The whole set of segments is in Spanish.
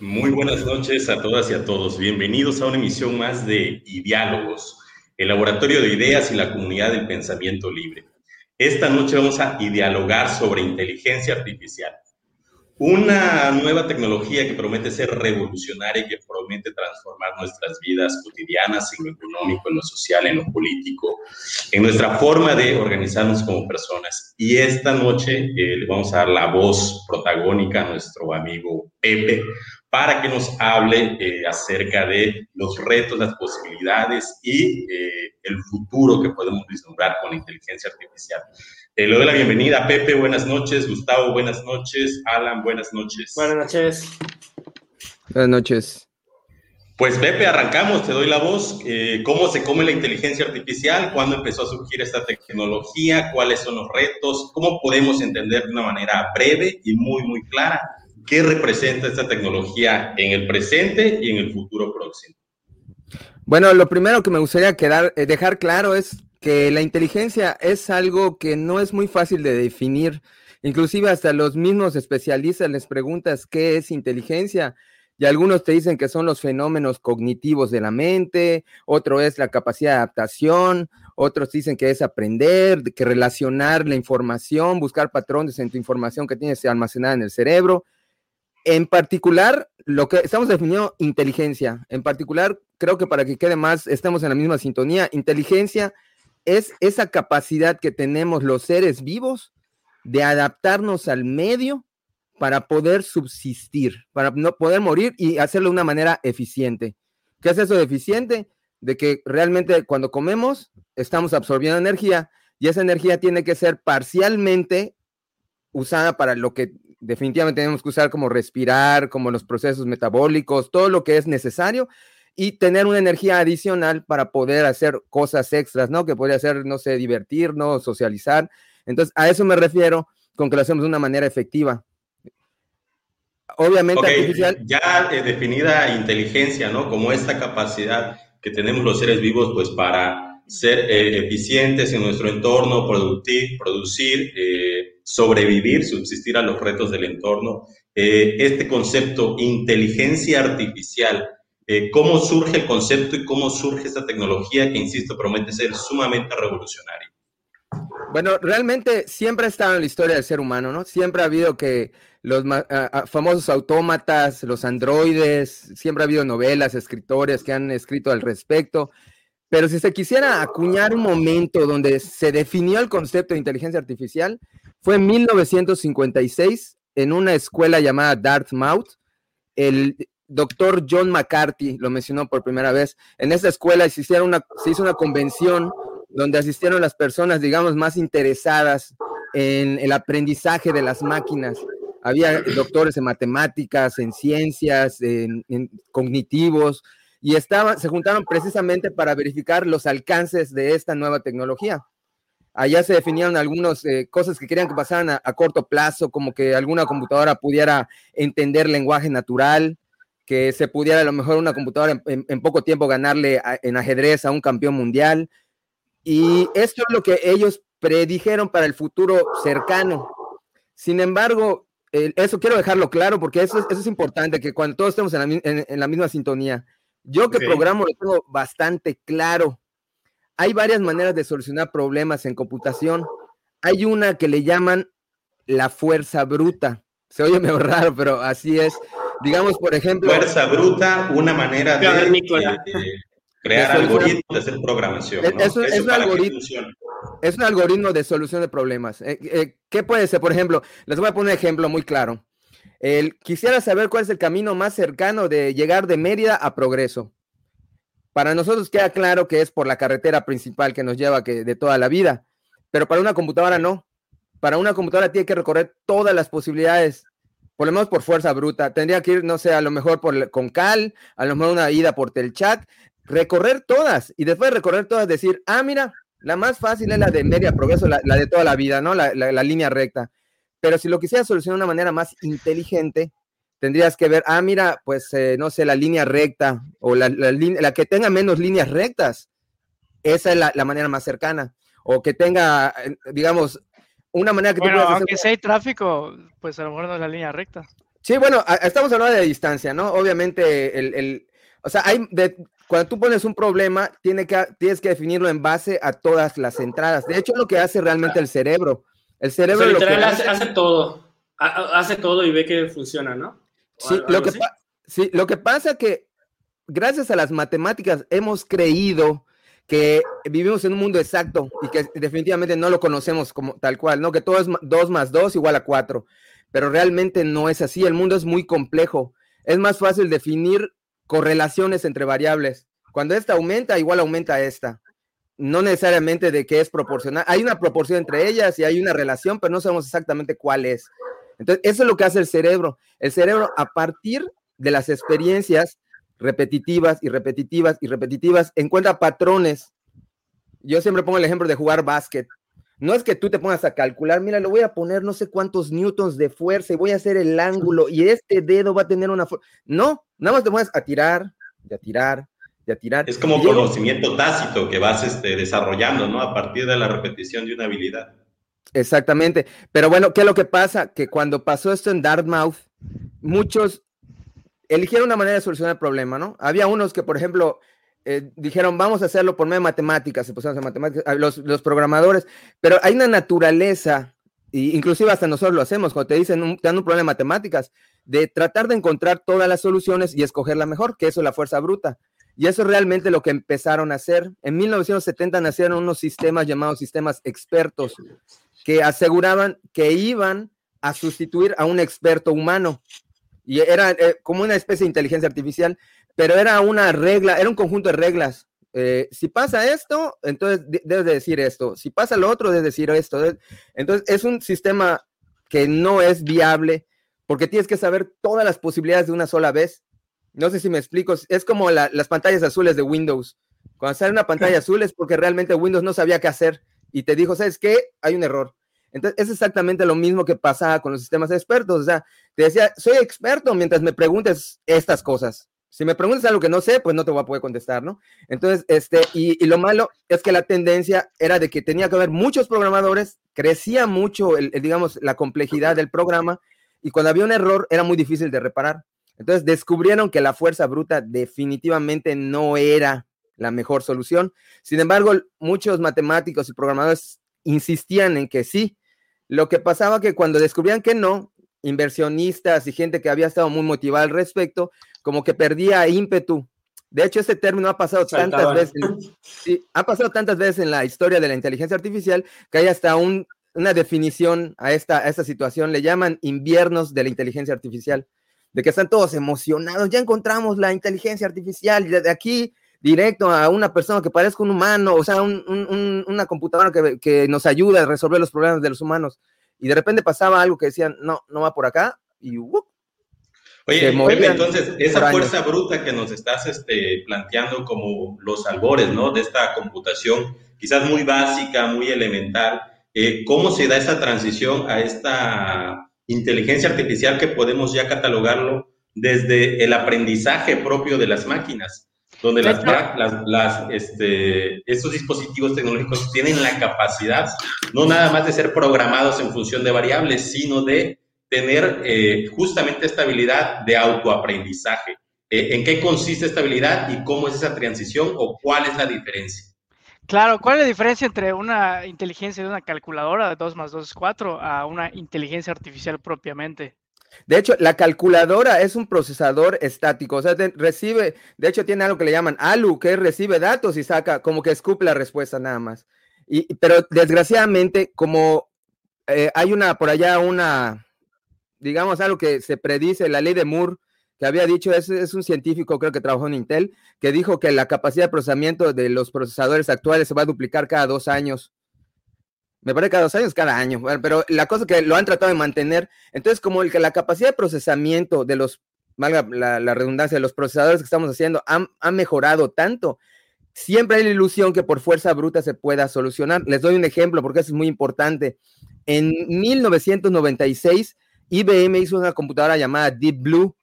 Muy buenas noches a todas y a todos. Bienvenidos a una emisión más de Diálogos, el laboratorio de ideas y la comunidad del pensamiento libre. Esta noche vamos a dialogar sobre inteligencia artificial. Una nueva tecnología que promete ser revolucionaria y que promete transformar nuestras vidas cotidianas en lo económico, en lo social, en lo político, en nuestra forma de organizarnos como personas. Y esta noche eh, le vamos a dar la voz protagónica a nuestro amigo Pepe para que nos hable eh, acerca de los retos, las posibilidades y eh, el futuro que podemos vislumbrar con la inteligencia artificial. Eh, le doy la bienvenida a Pepe, buenas noches, Gustavo, buenas noches, Alan, buenas noches. Buenas noches. Buenas noches. Pues Pepe, arrancamos, te doy la voz. Eh, ¿Cómo se come la inteligencia artificial? ¿Cuándo empezó a surgir esta tecnología? ¿Cuáles son los retos? ¿Cómo podemos entender de una manera breve y muy, muy clara qué representa esta tecnología en el presente y en el futuro próximo? Bueno, lo primero que me gustaría quedar, eh, dejar claro es que la inteligencia es algo que no es muy fácil de definir. Inclusive hasta los mismos especialistas les preguntas qué es inteligencia y algunos te dicen que son los fenómenos cognitivos de la mente, otro es la capacidad de adaptación, otros dicen que es aprender, que relacionar la información, buscar patrones en tu información que tienes almacenada en el cerebro. En particular, lo que estamos definiendo inteligencia. En particular, creo que para que quede más, estamos en la misma sintonía. Inteligencia es esa capacidad que tenemos los seres vivos de adaptarnos al medio para poder subsistir, para no poder morir y hacerlo de una manera eficiente. ¿Qué es eso de eficiente? De que realmente cuando comemos estamos absorbiendo energía y esa energía tiene que ser parcialmente usada para lo que definitivamente tenemos que usar como respirar, como los procesos metabólicos, todo lo que es necesario y tener una energía adicional para poder hacer cosas extras, ¿no? Que podría ser, no sé, divertirnos, socializar. Entonces, a eso me refiero con que lo hacemos de una manera efectiva. Obviamente, artificial. Ya eh, definida inteligencia, ¿no? Como esta capacidad que tenemos los seres vivos, pues para ser eh, eficientes en nuestro entorno, producir, producir eh, sobrevivir, subsistir a los retos del entorno. este concepto, inteligencia artificial, eh, cómo surge el concepto y cómo surge esta tecnología que, insisto, promete ser sumamente revolucionaria. Bueno, realmente siempre ha estado en la historia del ser humano, ¿no? Siempre ha habido que los famosos autómatas, los androides, siempre ha habido novelas, escritores que han escrito al respecto. Pero si se quisiera acuñar un momento donde se definió el concepto de inteligencia artificial, fue en 1956 en una escuela llamada Dartmouth. El doctor John McCarthy lo mencionó por primera vez. En esta escuela se, una, se hizo una convención donde asistieron las personas, digamos, más interesadas en el aprendizaje de las máquinas. Había doctores en matemáticas, en ciencias, en, cognitivos, y estaban, se juntaron precisamente para verificar los alcances de esta nueva tecnología. Allá se definieron algunas eh, cosas que querían que pasaran a, corto plazo, como que alguna computadora pudiera entender lenguaje natural, que se pudiera a lo mejor una computadora en, poco tiempo ganarle en ajedrez a un campeón mundial. Y esto es lo que ellos predijeron para el futuro cercano. Sin embargo, eso quiero dejarlo claro porque eso, es importante, que cuando todos estemos en la, misma sintonía, yo que programo lo tengo bastante claro. Hay varias maneras de solucionar problemas en computación. Hay una que le llaman la fuerza bruta. Se oye medio raro, pero así es. Digamos, por ejemplo. Fuerza bruta, una manera de, crear algoritmos, de hacer programación. Es, un algoritmo, es, un algoritmo, de solución de problemas. Eh, eh, ¿Qué puede ser? Por ejemplo, les voy a poner un ejemplo muy claro. El, quisiera saber cuál es el camino más cercano de llegar de Mérida a Progreso. Para nosotros queda claro que es por la carretera principal que nos lleva que, de toda la vida, pero para una computadora no. Para una computadora tiene que recorrer todas las posibilidades por lo menos por fuerza bruta. Tendría que ir, no sé, a lo mejor por, con Cal, a lo mejor una ida por Telchat, recorrer todas y después de recorrer todas decir, ah, mira, la más fácil es la de media progreso, la, de toda la vida, ¿no? La, línea recta. Pero si lo quisieras solucionar de una manera más inteligente, tendrías que ver, ah, mira, pues, eh, no sé, la línea recta o la, la, que tenga menos líneas rectas. Esa es la, manera más cercana. O que tenga, digamos, una manera que bueno, aunque sea hay tráfico, pues a lo mejor no es la línea recta. Sí, bueno, estamos hablando de distancia, ¿no? Obviamente, el, o sea, hay cuando tú pones un problema, tiene que, tienes que definirlo en base a todas las entradas. De hecho, es lo que hace realmente el cerebro. El cerebro lo que hace, todo, hace todo y ve que funciona, ¿no? Sí lo, que sí, lo que pasa que gracias a las matemáticas hemos creído que vivimos en un mundo exacto y que definitivamente no lo conocemos como tal cual, ¿no? Que todo es 2 más 2 igual a 4, pero realmente no es así, el mundo es muy complejo. Es más fácil definir correlaciones entre variables. Cuando esta aumenta, igual aumenta esta. No necesariamente de que es proporcional. Hay una proporción entre ellas y hay una relación, pero no sabemos exactamente cuál es. Entonces, eso es lo que hace el cerebro. El cerebro, a partir de las experiencias, repetitivas y repetitivas y repetitivas, encuentra patrones. Yo siempre pongo el ejemplo de jugar básquet. No es que tú te pongas a calcular, mira, le voy a poner no sé cuántos newtons de fuerza y voy a hacer el ángulo y este dedo va a tener una fuerza. No, nada más te pones a tirar, y a tirar, Es como conocimiento tácito que vas este, desarrollando, ¿no? A partir de la repetición de una habilidad. Exactamente. Pero bueno, ¿qué es lo que pasa? Que cuando pasó esto en Dartmouth, muchos eligieron una manera de solucionar el problema, ¿no? Había unos que, por ejemplo, eh, dijeron, vamos a hacerlo por medio de matemáticas, se pusieron a matemáticas, los, los, programadores, pero hay una naturaleza, y inclusive hasta nosotros lo hacemos, cuando te dicen, un, te dan un problema de matemáticas, de tratar de encontrar todas las soluciones y escoger la mejor, que eso es la fuerza bruta. Y eso es realmente lo que empezaron a hacer. En 1970 nacieron unos sistemas llamados sistemas expertos, que aseguraban que iban a sustituir a un experto humano y era eh, como una especie de inteligencia artificial, pero era una regla, era un conjunto de reglas. Eh, si pasa esto, entonces debes de decir esto. Si pasa lo otro, debes decir esto. Entonces es un sistema que no es viable porque tienes que saber todas las posibilidades de una sola vez. No sé si me explico. Es como las pantallas azules de Windows. Cuando sale una pantalla azul es porque realmente Windows no sabía qué hacer y te dijo, ¿sabes qué? Hay un error. Entonces, es exactamente lo mismo que pasaba con los sistemas expertos. O sea, te decía, soy experto mientras me preguntes estas cosas. Si me preguntas algo que no sé, pues no te voy a poder contestar, ¿no? Entonces, este, y, lo malo es que la tendencia era de que tenía que haber muchos programadores, crecía mucho, el, digamos, la complejidad del programa, y cuando había un error era muy difícil de reparar. Entonces, descubrieron que la fuerza bruta definitivamente no era la mejor solución. Sin embargo, muchos matemáticos y programadores insistían en que sí. Lo que pasaba que cuando descubrían que no, inversionistas y gente que había estado muy motivada al respecto, como que perdía ímpetu. De hecho, este término ha pasado tantas veces, ha pasado tantas veces en la historia de la inteligencia artificial que hay hasta una definición a esta, a esta situación. Le llaman inviernos de la inteligencia artificial, de que están todos emocionados. Ya encontramos la inteligencia artificial y desde aquí directo a una persona que parezca un humano, o sea, una computadora que, nos ayuda a resolver los problemas de los humanos. Y de repente pasaba algo que decían, no, no va por acá, y uh, Oye, entonces, esa fuerza bruta que nos estás este, planteando como los albores, ¿no? De esta computación, quizás muy básica, muy elemental, eh, ¿cómo se da esa transición a esta inteligencia artificial que podemos ya catalogarlo desde el aprendizaje propio de las máquinas? donde las, las, este, estos dispositivos tecnológicos tienen la capacidad no nada más de ser programados en función de variables, sino de tener eh, justamente esta habilidad de autoaprendizaje. Eh, ¿En qué consiste esta habilidad y cómo es esa transición o cuál es la diferencia? Claro, ¿cuál es la diferencia entre una inteligencia de una calculadora de 2 más 2 es 4 a una inteligencia artificial propiamente? De hecho, la calculadora es un procesador estático, o sea, recibe, de hecho tiene algo que le llaman ALU, que recibe datos y saca como que escupe la respuesta nada más. Y, pero desgraciadamente, como eh, hay una, por allá una, digamos, algo que se predice, la ley de Moore, que había dicho, es, es un científico, creo que trabajó en Intel, que dijo que la capacidad de procesamiento de los procesadores actuales se va a duplicar cada dos años. Me parece cada dos años, cada año, pero la cosa que lo han tratado de mantener. Entonces, como el que la capacidad de procesamiento de los, valga la, redundancia, de los procesadores que estamos haciendo han, mejorado tanto, siempre hay la ilusión que por fuerza bruta se pueda solucionar. Les doy un ejemplo porque eso es muy importante. En 1996, IBM hizo una computadora llamada Deep Blue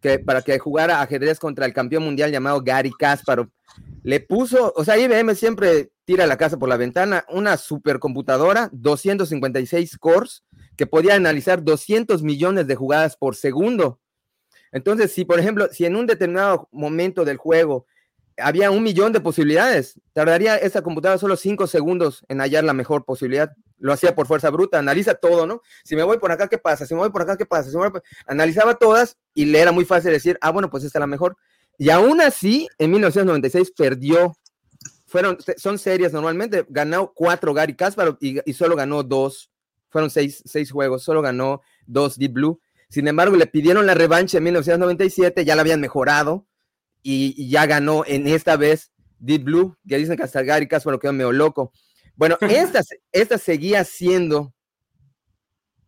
que, para que jugara ajedrez contra el campeón mundial llamado Gary Kasparov. Le puso, o sea, IBM siempre tira la casa por la ventana, una supercomputadora, 256 cores, que podía analizar 200 millones de jugadas por segundo. Entonces, si por ejemplo, si en un determinado momento del juego había un millón de posibilidades, tardaría esa computadora solo cinco segundos en hallar la mejor posibilidad. Lo hacía por fuerza bruta, analiza todo, ¿no? Si me voy por acá, ¿qué pasa? Si me voy por acá, ¿qué pasa? Si me voy Analizaba todas y le era muy fácil decir, ah, bueno, pues esta es la mejor. Y aún así, en 1996 perdió. Fueron, son series normalmente, ganó cuatro Gary Kasparov y, solo ganó dos. Fueron seis, seis juegos, solo ganó dos Deep Blue. Sin embargo, le pidieron la revancha en 1997, ya la habían mejorado y, ya ganó en esta vez Deep Blue, que dicen que hasta Gary Kasparov quedó medio loco. Bueno, esta, esta seguía siendo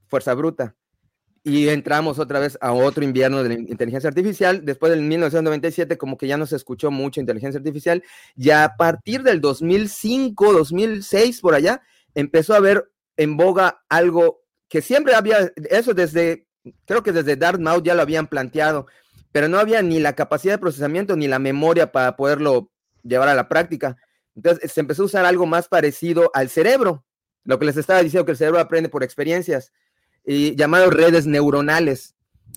fuerza bruta. Y entramos otra vez a otro invierno de la inteligencia artificial. Después del 1997, como que ya no se escuchó mucho inteligencia artificial. Ya a partir del 2005, 2006, por allá, empezó a haber en boga algo que siempre había, eso desde creo que desde Dartmouth ya lo habían planteado, pero no había ni la capacidad de procesamiento ni la memoria para poderlo llevar a la práctica. Entonces se empezó a usar algo más parecido al cerebro, lo que les estaba diciendo que el cerebro aprende por experiencias, y llamado redes neuronales.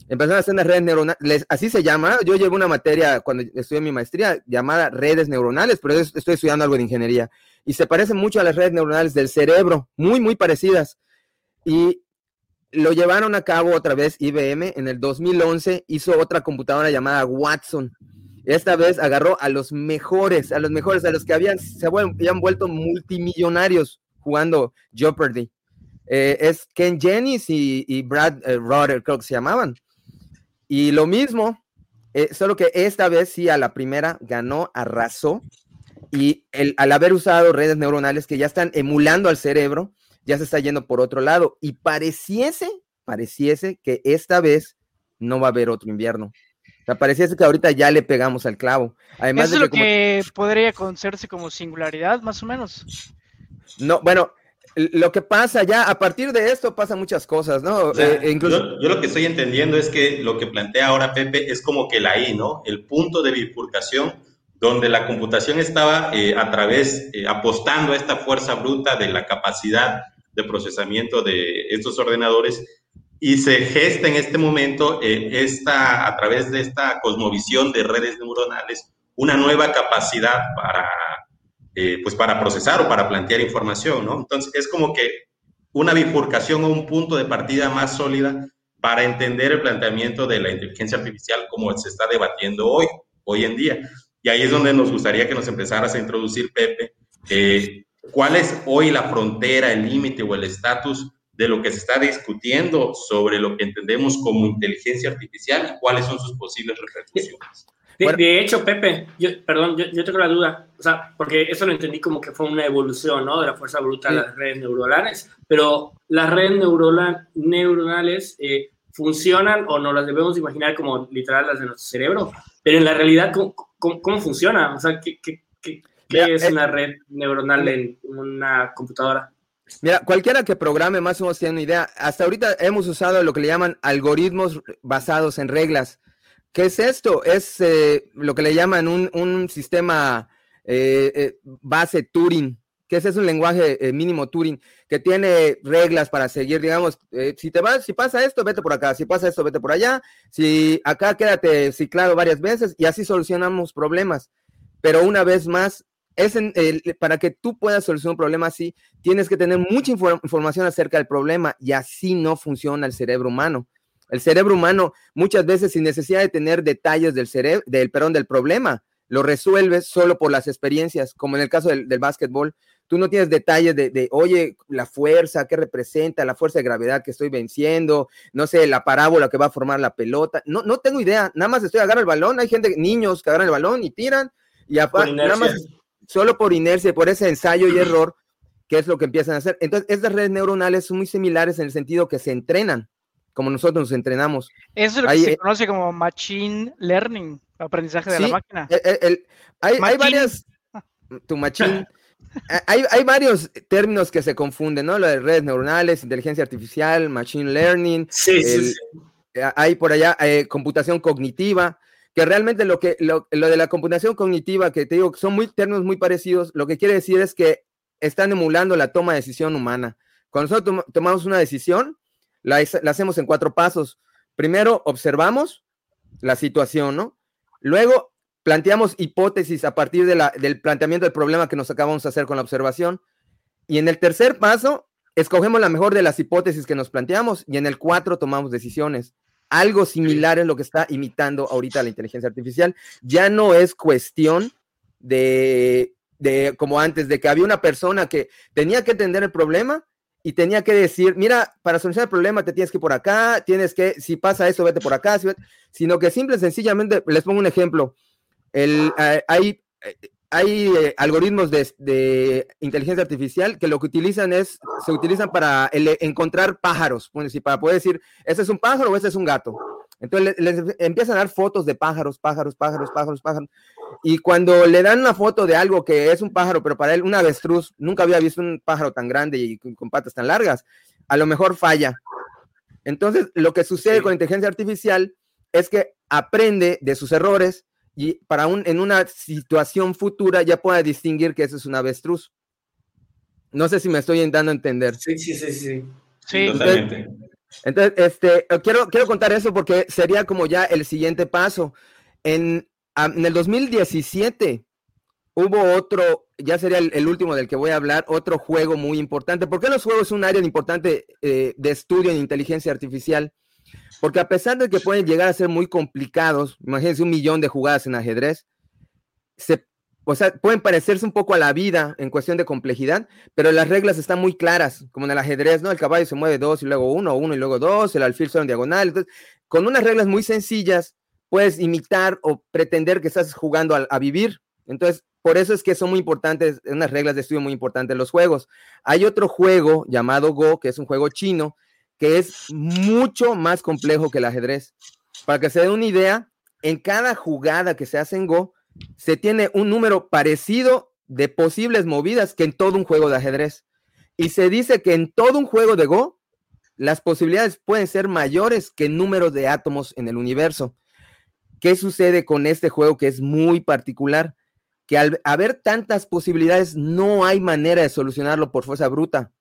Empezaron a hacer las redes neuronales, así se llama. Yo llevo una materia cuando estudié mi maestría llamada redes neuronales, pero estoy estudiando algo de ingeniería. Y se parecen mucho a las redes neuronales del cerebro, muy, muy parecidas. Y lo llevaron a cabo otra vez IBM en el 2011, hizo otra computadora llamada Watson. Esta vez agarró a los mejores, a los mejores, a los que habían, se habían vuelto multimillonarios jugando Jeopardy. Eh, es Ken Jennings y, Brad eh, creo que se llamaban. Y lo mismo, eh, solo que esta vez sí a la primera ganó, arrasó. Y el, al haber usado redes neuronales que ya están emulando al cerebro, ya se está yendo por otro lado y pareciese, pareciese que esta vez no va a haber otro invierno. O sea, pareciese que ahorita ya le pegamos al clavo. Además ¿Eso es lo que podría conocerse como singularidad, más o menos. No, bueno, lo que pasa ya, a partir de esto pasan muchas cosas, ¿no? Eh, incluso... yo, lo que estoy entendiendo es que lo que plantea ahora Pepe es como que la I, ¿no? El punto de bifurcación donde la computación estaba eh, a través, eh, apostando a esta fuerza bruta de la capacidad de procesamiento de estos ordenadores y se gesta en este momento eh, esta, a través de esta cosmovisión de redes neuronales una nueva capacidad para, eh, pues para procesar o para plantear información, ¿no? Entonces es como que una bifurcación o un punto de partida más sólida para entender el planteamiento de la inteligencia artificial como se está debatiendo hoy, hoy en día. Y ahí es donde nos gustaría que nos empezaras a introducir, Pepe, eh, ¿Cuál es hoy la frontera, el límite o el estatus de lo que se está discutiendo sobre lo que entendemos como inteligencia artificial y cuáles son sus posibles repercusiones? De, hecho, Pepe, yo, perdón, yo, tengo la duda, o sea, porque eso lo entendí como que fue una evolución, ¿no? De la fuerza bruta de las redes neuronales, pero las redes neuronales eh, funcionan o no las debemos imaginar como literal las de nuestro cerebro, pero en la realidad, ¿cómo, cómo, funciona? O sea, ¿qué, qué, qué ¿Qué es eh, una red neuronal en una computadora? Mira, cualquiera que programe más o menos tiene una idea. Hasta ahorita hemos usado lo que le llaman algoritmos basados en reglas. ¿Qué es esto? Es eh, lo que le llaman un, sistema eh, base Turing, que ese es un lenguaje mínimo Turing, que tiene reglas para seguir, digamos, si te vas, si pasa esto, vete por acá, si pasa esto, vete por allá, si acá quédate ciclado varias veces y así solucionamos problemas. Pero una vez más, es para que tú puedas solucionar un problema así, tienes que tener mucha información acerca del problema y así no funciona el cerebro humano. El cerebro humano muchas veces sin necesidad de tener detalles del cerebro, del perdón, del problema, lo resuelves solo por las experiencias, como en el caso del, del básquetbol. Tú no tienes detalles de, de, oye, la fuerza, ¿qué representa? La fuerza de gravedad que estoy venciendo, no sé, la parábola que va a formar la pelota. No, no tengo idea, nada más estoy agarrando el balón. Hay gente, niños que agarran el balón y tiran, y nada más solo por inercia, por ese ensayo y error, que es lo que empiezan a hacer. Entonces, estas redes neuronales son muy similares en el sentido que se entrenan, como nosotros nos entrenamos. Eso es lo que se conoce como machine learning, aprendizaje de la máquina. hay, varias, tu machine. Hay, hay, varios términos que se confunden, ¿no? Lo de redes neuronales, inteligencia artificial, machine learning. Sí, sí, sí. Hay por allá eh, computación cognitiva que realmente lo que lo, de la computación cognitiva, que te digo, son muy términos muy parecidos, lo que quiere decir es que están emulando la toma de decisión humana. Cuando nosotros tomamos una decisión, la, hacemos en cuatro pasos. Primero, observamos la situación, ¿no? Luego, planteamos hipótesis a partir del planteamiento del problema que nos acabamos de hacer con la observación. Y en el tercer paso, escogemos la mejor de las hipótesis que nos planteamos y en el cuatro tomamos decisiones. Algo similar es lo que está imitando ahorita la inteligencia artificial. Ya no es cuestión de, de como antes, de que había una persona que tenía que entender el problema y tenía que decir, mira, para solucionar el problema te tienes que ir por acá, tienes que, si pasa eso, vete por acá, sino que simple y sencillamente, les pongo un ejemplo, el, eh, hay, eh, hay eh, algoritmos de, inteligencia artificial que lo que utilizan es, se utilizan para encontrar pájaros, para poder decir, ese es un pájaro o ese es un gato. Entonces les, empiezan a dar fotos de pájaros, pájaros, pájaros, pájaros, pájaros. Y cuando le dan una foto de algo que es un pájaro, pero para él un avestruz, nunca había visto un pájaro tan grande y con, patas tan largas, a lo mejor falla. Entonces, lo que sucede con inteligencia artificial es que aprende de sus errores y para un, en una situación futura ya pueda distinguir que eso es un avestruz. No sé si me estoy dando a entender. Sí, sí, sí, sí. Sí, totalmente. Entonces, este, quiero, quiero contar eso porque sería como ya el siguiente paso. En, en el 2017 hubo otro, ya sería el, último del que voy a hablar, otro juego muy importante. ¿Por qué los juegos son un área importante eh, de estudio en inteligencia artificial? Porque a pesar de que pueden llegar a ser muy complicados, imagínense un millón de jugadas en ajedrez, o sea, pueden parecerse un poco a la vida en cuestión de complejidad, pero las reglas están muy claras, como en el ajedrez, ¿no? El caballo se mueve dos y luego uno, uno y luego dos, el alfil solo en diagonal. Entonces, con unas reglas muy sencillas, puedes imitar o pretender que estás jugando a, a vivir. Entonces, por eso es que son muy importantes, unas reglas de estudio muy importantes los juegos. Hay otro juego llamado Go, que es un juego chino, que es mucho más complejo que el ajedrez. Para que se den una idea, en cada jugada que se hace en Go, se tiene un número parecido de posibles movidas que en todo un juego de ajedrez. Y se dice que en todo un juego de Go, las posibilidades pueden ser mayores que el número de átomos en el universo. ¿Qué sucede con este juego que es muy particular? Que al haber tantas posibilidades, no hay manera de solucionarlo por fuerza bruta.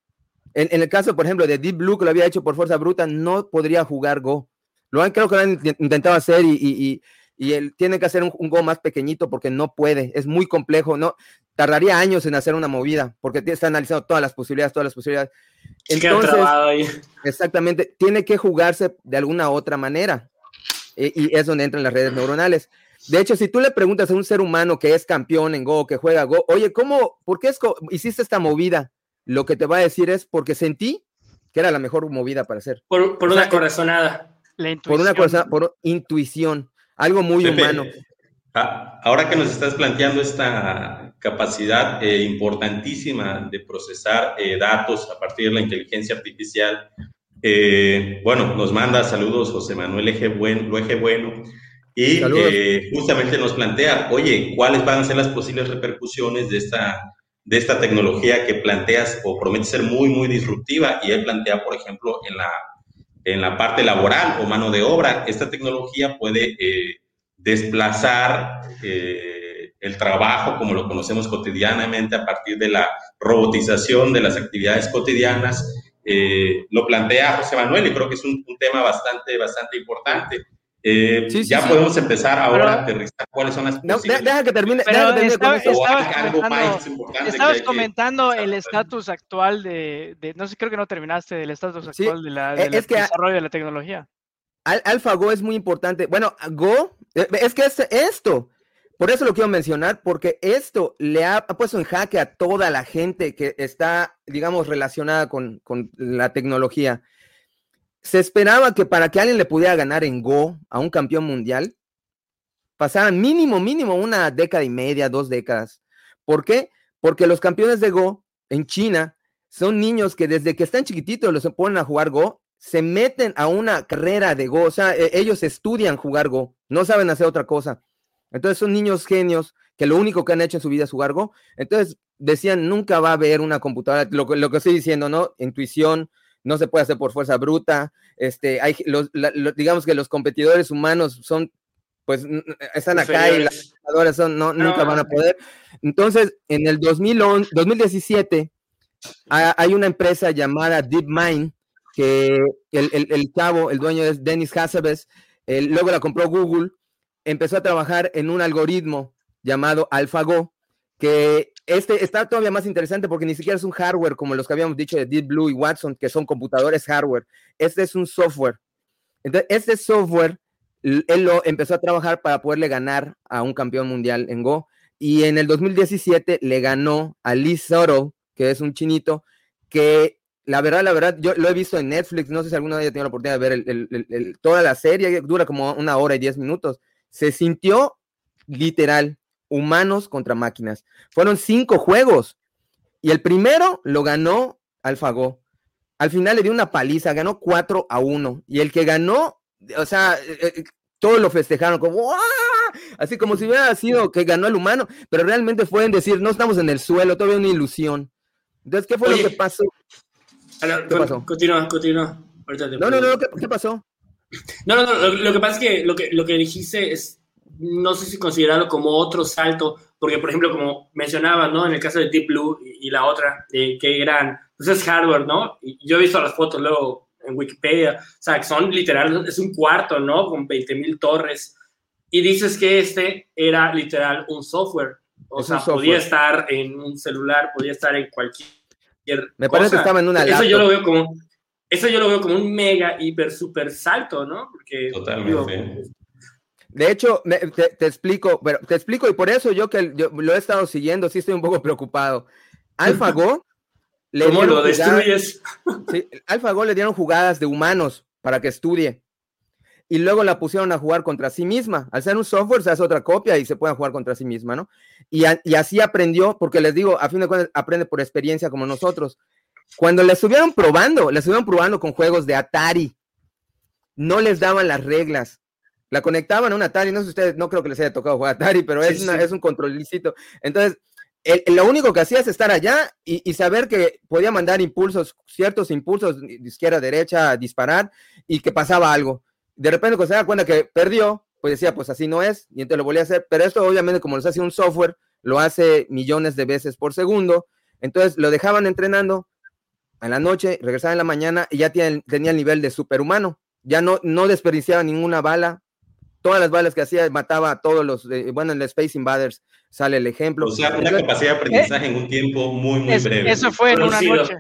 En, el caso, por ejemplo, de Deep Blue, que lo había hecho por fuerza bruta, no podría jugar Go. Lo han, creo que lo han intentado hacer y, él tiene que hacer un, Go más pequeñito porque no puede. Es muy complejo, ¿no? Tardaría años en hacer una movida porque está analizando todas las posibilidades, todas las posibilidades. Entonces, exactamente, tiene que jugarse de alguna otra manera. E, y es donde entran las redes neuronales. De hecho, si tú le preguntas a un ser humano que es campeón en Go, que juega Go, oye, ¿cómo, por qué hiciste esta movida? Lo que te va a decir es porque sentí que era la mejor movida para hacer. Por, una corazonada. Por una cosa, por intuición, algo muy humano. Ah, ahora que nos estás planteando esta capacidad eh, importantísima de procesar eh, datos a partir de la inteligencia artificial, eh, bueno, nos manda saludos José Manuel Eje Bueno, Eje Bueno y justamente nos plantea, oye, ¿cuáles van a ser las posibles repercusiones de esta de esta tecnología que planteas o promete ser muy, muy disruptiva y él plantea, por ejemplo, en la, en la parte laboral o mano de obra, esta tecnología puede eh, desplazar eh, el trabajo como lo conocemos cotidianamente a partir de la robotización de las actividades cotidianas. Eh, lo plantea José Manuel y creo que es un, un tema bastante, bastante importante. Eh, ya podemos empezar ahora a aterrizar cuáles son las no, Deja que termine. estabas comentando el estatus actual de, no sé, creo que no terminaste del estatus actual de la, e, del desarrollo de la tecnología. AlphaGo es muy importante. Bueno, Go, e, es que es esto, por eso lo quiero mencionar, porque esto le ha, puesto en jaque a toda la gente que está, digamos, relacionada con, con la tecnología se esperaba que para que alguien le pudiera ganar en Go a un campeón mundial, pasaran mínimo, mínimo una década y media, dos décadas. ¿Por qué? Porque los campeones de Go en China son niños que desde que están chiquititos los ponen a jugar Go, se meten a una carrera de Go, o sea, e, ellos estudian jugar Go, no saben hacer otra cosa. Entonces son niños genios que lo único que han hecho en su vida es jugar Go. Entonces decían, nunca va a haber una computadora, lo, lo que estoy diciendo, ¿no? Intuición, no se puede hacer por fuerza bruta, este, hay, los, digamos que los competidores humanos son, pues, están acá y las computadoras son, no, nunca van a poder. Entonces, en el 2011, 2017, hay una empresa llamada DeepMind que el, el, el chavo, el dueño es Dennis Hassabes, luego la compró Google, empezó a trabajar en un algoritmo llamado AlphaGo, que este está todavía más interesante porque ni siquiera es un hardware como los que habíamos dicho de Deep Blue y Watson, que son computadores hardware. Este es un software. Entonces, este software, él lo empezó a trabajar para poderle ganar a un campeón mundial en Go. Y en el 2017 le ganó a Lee Soto, que es un chinito, que la verdad, la verdad, yo lo he visto en Netflix, no sé si alguna vez haya tenido la oportunidad de ver toda la serie, dura como una hora y diez minutos. Se sintió literal, humanos contra máquinas. Fueron cinco juegos y el primero lo ganó AlphaGo. Al final le dio una paliza, ganó 4 a 1 y el que ganó, o sea, eh, eh, todos lo festejaron como así como si hubiera sido que ganó el humano, pero realmente fue en decir, no estamos en el suelo, todavía una ilusión. Entonces, ¿qué fue lo que pasó? ¿Qué pasó? Continúa, continúa. No, no, no, ¿qué, pasó? No, no, no, lo, que pasa es que lo que, lo que dijiste es, no sé si considerarlo como otro salto, porque por ejemplo, como mencionaba, ¿no? En el caso de Deep Blue y, la otra, que eran, pues es hardware, ¿no? Y yo he visto las fotos luego en Wikipedia, o sea, que son literal, es un cuarto, ¿no? Con 20 mil torres. Y dices que este era literal un software. O sea, podía estar en un celular, podía estar en cualquier me parece que estaba en una Eso yo lo veo como, eso yo lo veo como un mega, hiper, super salto, ¿no? Porque, Totalmente. De hecho, te, explico, pero te explico, y por eso yo que lo he estado siguiendo, sí estoy un poco preocupado. AlphaGo le ¿Cómo lo destruyes? sí, AlphaGo le dieron jugadas de humanos para que estudie y luego la pusieron a jugar contra sí misma. Al ser un software se hace otra copia y se puede jugar contra sí misma, ¿no? Y, así aprendió, porque les digo, a fin de cuentas aprende por experiencia como nosotros. Cuando la estuvieron probando, la estuvieron probando con juegos de Atari, no les daban las reglas. La conectaban a un Atari, no sé si ustedes, no creo que les haya tocado jugar Atari, pero es, es un controlicito. Entonces, lo único que hacía es estar allá y, y, saber que podía mandar impulsos, ciertos impulsos de izquierda a derecha, disparar y que pasaba algo. De repente cuando se da cuenta que perdió, pues decía, pues así no es, y entonces lo volvía a hacer, pero esto obviamente como lo hace un software, lo hace millones de veces por segundo, entonces lo dejaban entrenando en la noche, regresaba en la mañana y ya tenía el nivel de superhumano, ya no, no desperdiciaba ninguna bala, todas las balas que hacía mataba a todos los, bueno, en el Space Invaders sale el ejemplo. O sea, una capacidad de aprendizaje en un tiempo muy, muy breve. Eso fue en una noche.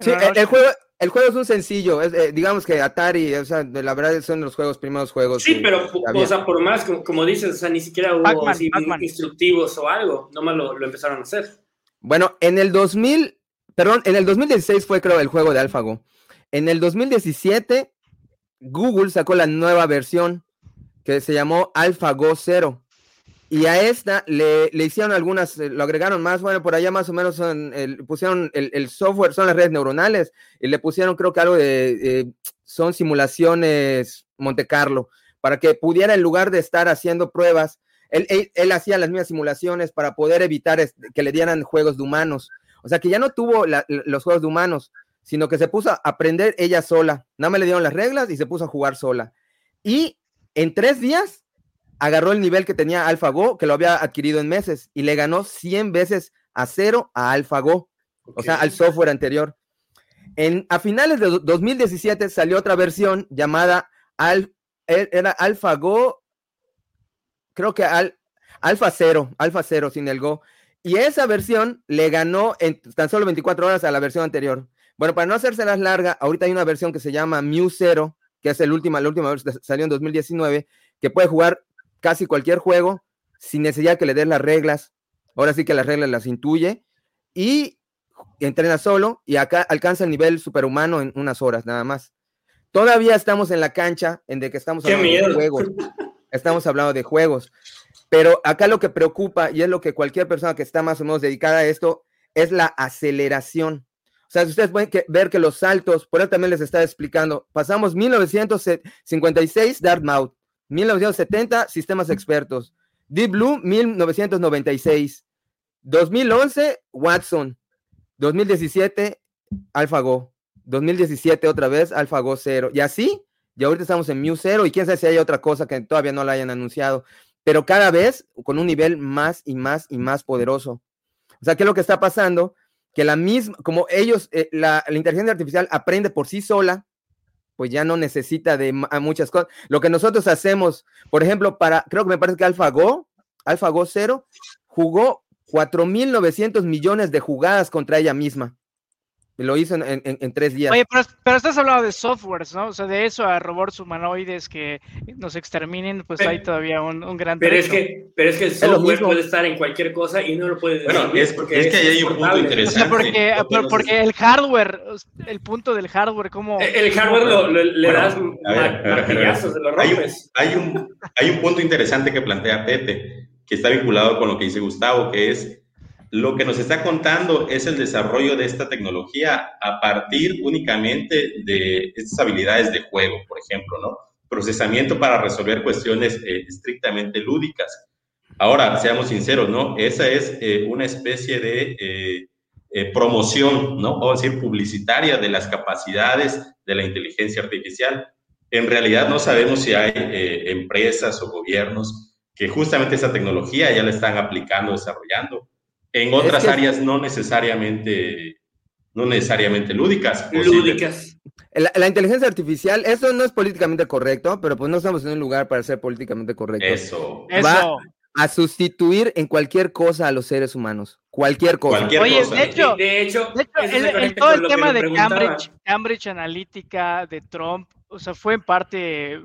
Sí, el, juego, el juego es un sencillo, eh, digamos que Atari, o sea, la verdad son los juegos, primeros juegos. Sí, pero, o sea, por más, como, dices, o sea, ni siquiera hubo instructivos o algo, nomás lo, lo empezaron a hacer. Bueno, en el 2000, perdón, en el 2016 fue creo el juego de AlphaGo. En el 2017, Google sacó la nueva versión que se llamó AlphaGo 0. Y a esta le, le, hicieron algunas, eh, lo agregaron más, bueno, por allá más o menos pusieron el, el, software, son las redes neuronales, y le pusieron creo que algo de, son simulaciones Monte Carlo, para que pudiera en lugar de estar haciendo pruebas, él, él, hacía las mismas simulaciones para poder evitar que le dieran juegos de humanos. O sea, que ya no tuvo los juegos de humanos, sino que se puso a aprender ella sola. Nada más le dieron las reglas y se puso a jugar sola. Y en tres días agarró el nivel que tenía AlphaGo, que lo había adquirido en meses, y le ganó 100 veces a cero a AlphaGo, o sea, al software anterior. En, a finales de 2017 salió otra versión llamada Al, e, era AlphaGo, creo que al, Alpha Cero, Alpha Cero sin el Go. Y esa versión le ganó en tan solo 24 horas a la versión anterior. Bueno, para no hacerse las larga, ahorita hay una versión que se llama Mu Zero, que es el última, la última versión salió en 2019, que puede jugar casi cualquier juego sin necesidad que le des las reglas. Ahora sí que las reglas las intuye y entrena solo y acá alcanza el nivel superhumano en unas horas nada más. Todavía estamos en la cancha en de que estamos hablando de juegos. Estamos hablando de juegos. Pero acá lo que preocupa y es lo que cualquier persona que está más o menos dedicada a esto es la aceleración. O sea, si ustedes pueden ver que los saltos, por eso también les está explicando, pasamos 1956 Dartmouth, 1970, Sistemas Expertos. Deep Blue, 1996. 2011, Watson. 2017, AlphaGo. 2017, otra vez, AlphaGo 0. Y así, y ahorita estamos en Mu 0 y quién sabe si hay otra cosa que todavía no la hayan anunciado. Pero cada vez con un nivel más y más y más poderoso. O sea, ¿qué es lo que está pasando? Que la misma, como ellos, eh, la, la, inteligencia artificial aprende por sí sola, pues ya no necesita de muchas cosas. Lo que nosotros hacemos, por ejemplo, para, creo que me parece que AlphaGo, AlphaGo 0, jugó 4.900 millones de jugadas contra ella misma. Lo hizo en, tres días. Oye, pero, estás hablando de softwares, ¿no? O sea, de eso a robots humanoides que nos exterminen, pues hay todavía un, un gran pero es que Pero es que el software puede estar en cualquier cosa y no lo puede Bueno, es, porque es, que ahí hay un punto interesante. porque, porque, el hardware, el punto del hardware, ¿cómo...? El, hardware lo, le das martillazos, lo rompes. Hay un, hay, un, hay un punto interesante que plantea Pepe, que está vinculado con lo que dice Gustavo, que es lo que nos está contando es el desarrollo de esta tecnología a partir únicamente de estas habilidades de juego, por ejemplo, ¿no? Procesamiento para resolver cuestiones eh, estrictamente lúdicas. Ahora, seamos sinceros, ¿no? Esa es eh, una especie de eh, promoción, ¿no? O decir, publicitaria de las capacidades de la inteligencia artificial. En realidad no sabemos si hay empresas o gobiernos que justamente esa tecnología ya la están aplicando, desarrollando en otras áreas no necesariamente, no necesariamente lúdicas. Lúdicas. La, inteligencia artificial, eso no es políticamente correcto, pero pues no estamos en un lugar para ser políticamente correcto. Eso. Va a sustituir en cualquier cosa a los seres humanos. Cualquier cosa. Cualquier Oye, cosa. de hecho, de hecho, el, todo el tema de Cambridge, Cambridge Analytica, de Trump, o sea, fue en parte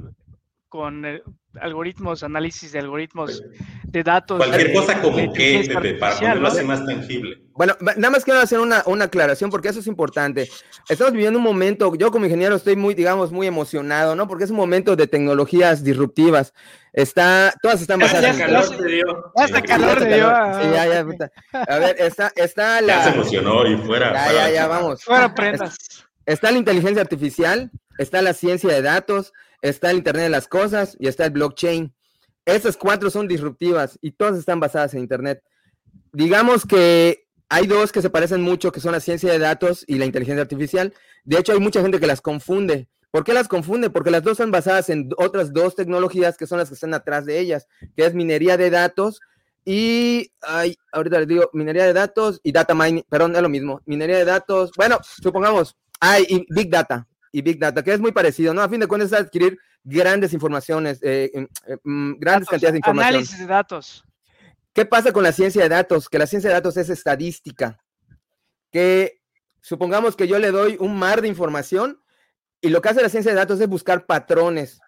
con eh, algoritmos, análisis de algoritmos de datos. Cualquier cosa como qué, Pepe, para ponerlo así más tangible. Bueno, nada más quiero hacer una, una, aclaración porque eso es importante. Estamos viviendo un momento, yo como ingeniero estoy muy, digamos, muy emocionado, ¿no? Porque es un momento de tecnologías disruptivas. Está, todas están basadas en... calor te dio. Hasta calor te dio. Sí, ya, ya, A ver, está, está la... Ya se emocionó y fuera. Ya, ya, ya, vamos. Fuera prendas. Está la inteligencia artificial, está la ciencia de datos, está el Internet de las Cosas y está el blockchain. Esas cuatro son disruptivas y todas están basadas en Internet. Digamos que hay dos que se parecen mucho, que son la ciencia de datos y la inteligencia artificial. De hecho, hay mucha gente que las confunde. ¿Por qué las confunde? Porque las dos están basadas en otras dos tecnologías que son las que están atrás de ellas, que es minería de datos y, ay, ahorita les digo, minería de datos y data mining, perdón, es lo mismo, minería de datos, bueno, supongamos, hay y Big Data, y Big Data, que es muy parecido, ¿no? A fin de cuentas es adquirir grandes informaciones, eh, eh, mm, grandes cantidades de información. Análisis de datos. ¿Qué pasa con la ciencia de datos? Que la ciencia de datos es estadística. Que supongamos que yo le doy un mar de información y lo que hace la ciencia de datos es buscar patrones.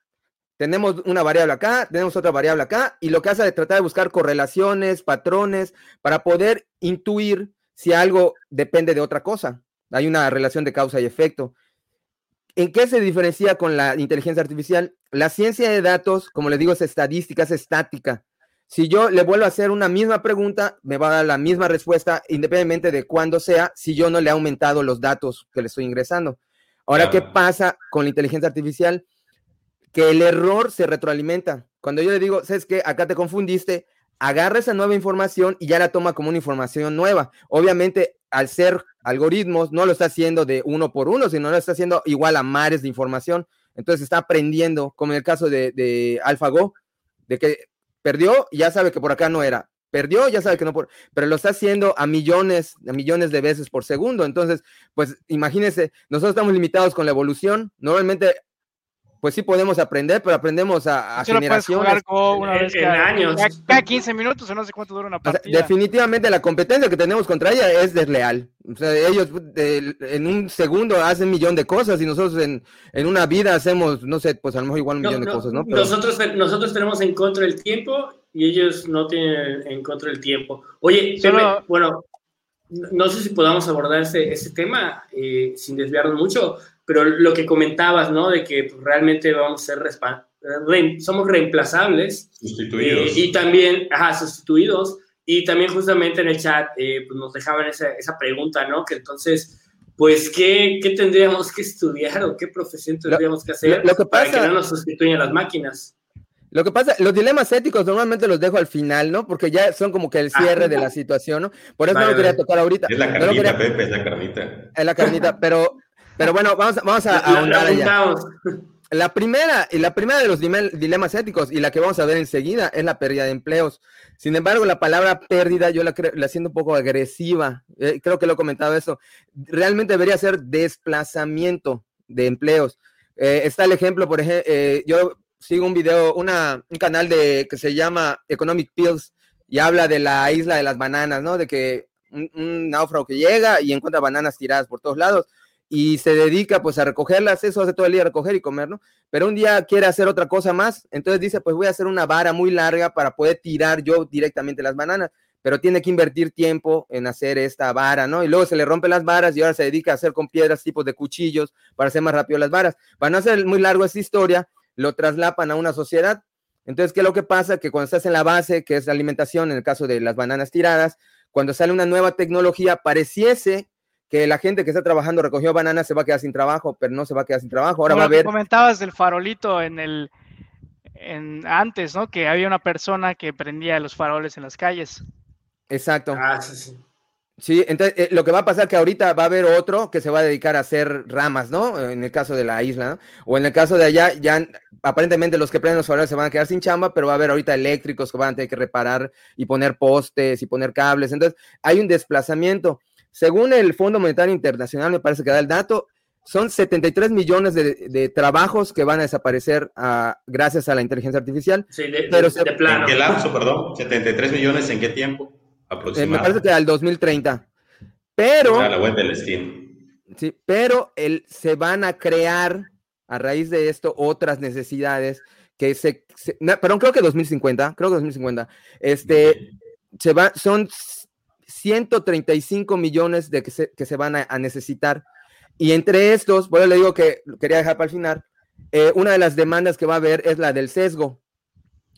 Tenemos una variable acá, tenemos otra variable acá, y lo que hace es tratar de buscar correlaciones, patrones, para poder intuir si algo depende de otra cosa. Hay una relación de causa y efecto. ¿En qué se diferencia con la inteligencia artificial? La ciencia de datos, como les digo, es estadística, es estática. Si yo le vuelvo a hacer una misma pregunta, me va a dar la misma respuesta independientemente de cuándo sea, si yo no le he aumentado los datos que le estoy ingresando. Ahora, ¿qué pasa con la inteligencia artificial? Que el error se retroalimenta. Cuando yo le digo, ¿sabes qué? Acá te confundiste, agarra esa nueva información y ya la toma como una información nueva. Obviamente, al ser algoritmos, no lo está haciendo de uno por uno, sino lo está haciendo igual a mares de información. Entonces está aprendiendo, como en el caso de, de AlphaGo, de que perdió ya sabe que por acá no era. Perdió, ya sabe que no por, pero lo está haciendo a millones, a millones de veces por segundo. Entonces, pues imagínense, nosotros estamos limitados con la evolución. Normalmente pues sí podemos aprender, pero aprendemos a, a generaciones. una vez cada, años. Cada 15 minutos o no sé cuánto dura una partida. definitivamente la competencia que tenemos contra ella es desleal. O sea, ellos en un segundo hacen un millón de cosas y nosotros en, en, una vida hacemos, no sé, pues a lo mejor igual un millón de cosas, ¿no? Nosotros, nosotros tenemos en contra el tiempo y ellos no tienen en contra el tiempo. Oye, bueno, no sé si podamos abordar ese, ese tema eh, sin desviarnos mucho, pero lo que comentabas, ¿no? De que pues, realmente vamos a ser, somos reemplazables. Sustituidos. Eh, y también, ajá, sustituidos. Y también justamente en el chat eh, pues nos dejaban esa, esa, pregunta, ¿no? Que entonces, pues, ¿qué, ¿qué, tendríamos que estudiar o qué profesión tendríamos que hacer lo, que para que no nos sustituyan las máquinas? Lo que pasa, los dilemas éticos normalmente los dejo al final, ¿no? Porque ya son como que el cierre de la situación, ¿no? Por eso no lo quería tocar ahorita. Es la carnita, Pepe, es la carnita. Es la carnita, pero pero bueno, vamos, vamos a, ahondar allá. La primera, y la primera de los dilemas éticos y la que vamos a ver enseguida es la pérdida de empleos. Sin embargo, la palabra pérdida yo la, la siento un poco agresiva. Eh, creo que lo he comentado eso. Realmente debería ser desplazamiento de empleos. Eh, está el ejemplo, por ejemplo, eh, yo sigo un video, una, un canal de, que se llama Economic Pills y habla de la isla de las bananas, ¿no? De que un, un náufrago que llega y encuentra bananas tiradas por todos lados y se dedica pues a recogerlas, eso hace todo el día recoger y comer, ¿no? Pero un día quiere hacer otra cosa más, entonces dice, pues voy a hacer una vara muy larga para poder tirar yo directamente las bananas, pero tiene que invertir tiempo en hacer esta vara, ¿no? Y luego se le rompen las varas y ahora se dedica a hacer con piedras tipos de cuchillos para hacer más rápido las varas. Para no hacer muy largo esta historia, lo traslapan a una sociedad. Entonces, ¿qué es lo que pasa? Que cuando estás en la base, que es la alimentación, en el caso de las bananas tiradas, cuando sale una nueva tecnología, pareciese que la gente que está trabajando recogió bananas se va a quedar sin trabajo, pero no se va a quedar sin trabajo. Ahora va a haber. Comentabas del farolito en el en antes, ¿no? Que había una persona que prendía los faroles en las calles. Exacto. Ah, sí, sí. Sí, entonces eh, lo que va a pasar que ahorita va a haber otro que se va a dedicar a hacer ramas, ¿no? En el caso de la isla, ¿no? O en el caso de allá, ya aparentemente los que prenden los faroles se van a quedar sin chamba, pero va a haber ahorita eléctricos que van a tener que reparar y poner postes y poner cables. Entonces, hay un desplazamiento. Según el Fondo Monetario Internacional, me parece que da el dato, son 73 millones de, trabajos que van a desaparecer ah, gracias a la inteligencia artificial. Sí, de, pero ¿En qué lapso, perdón? ¿73 millones en qué tiempo? Eh, me parece que al 2030. Pero... A la web del Steam. Sí, pero el, se van a crear a raíz de esto otras necesidades que se, perdón, creo que 2050, creo que 2050, este, se va, son 135 millones de que se, que se van a, necesitar. Y entre estos, bueno, le digo que quería dejar para el final, eh, una de las demandas que va a haber es la del sesgo.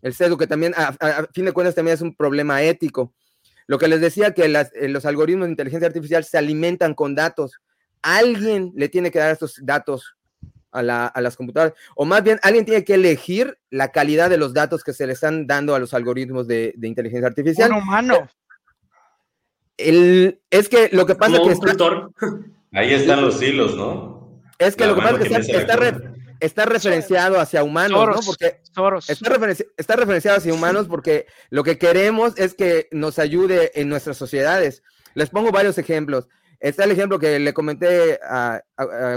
El sesgo que también, a, fin de cuentas, también es un problema ético. Lo que les decía que eh, los algoritmos de inteligencia artificial se alimentan con datos. Alguien le tiene que dar estos datos a, las computadoras, o más bien alguien tiene que elegir la calidad de los datos que se le están dando a los algoritmos de, de inteligencia artificial. Humano es que lo que pasa es que Ahí están los hilos, ¿no? Es que lo que pasa es que está, referenciado hacia humanos, ¿no? Porque está, referenciado hacia humanos porque lo que queremos es que nos ayude en nuestras sociedades. Les pongo varios ejemplos. Está el ejemplo que le comenté a,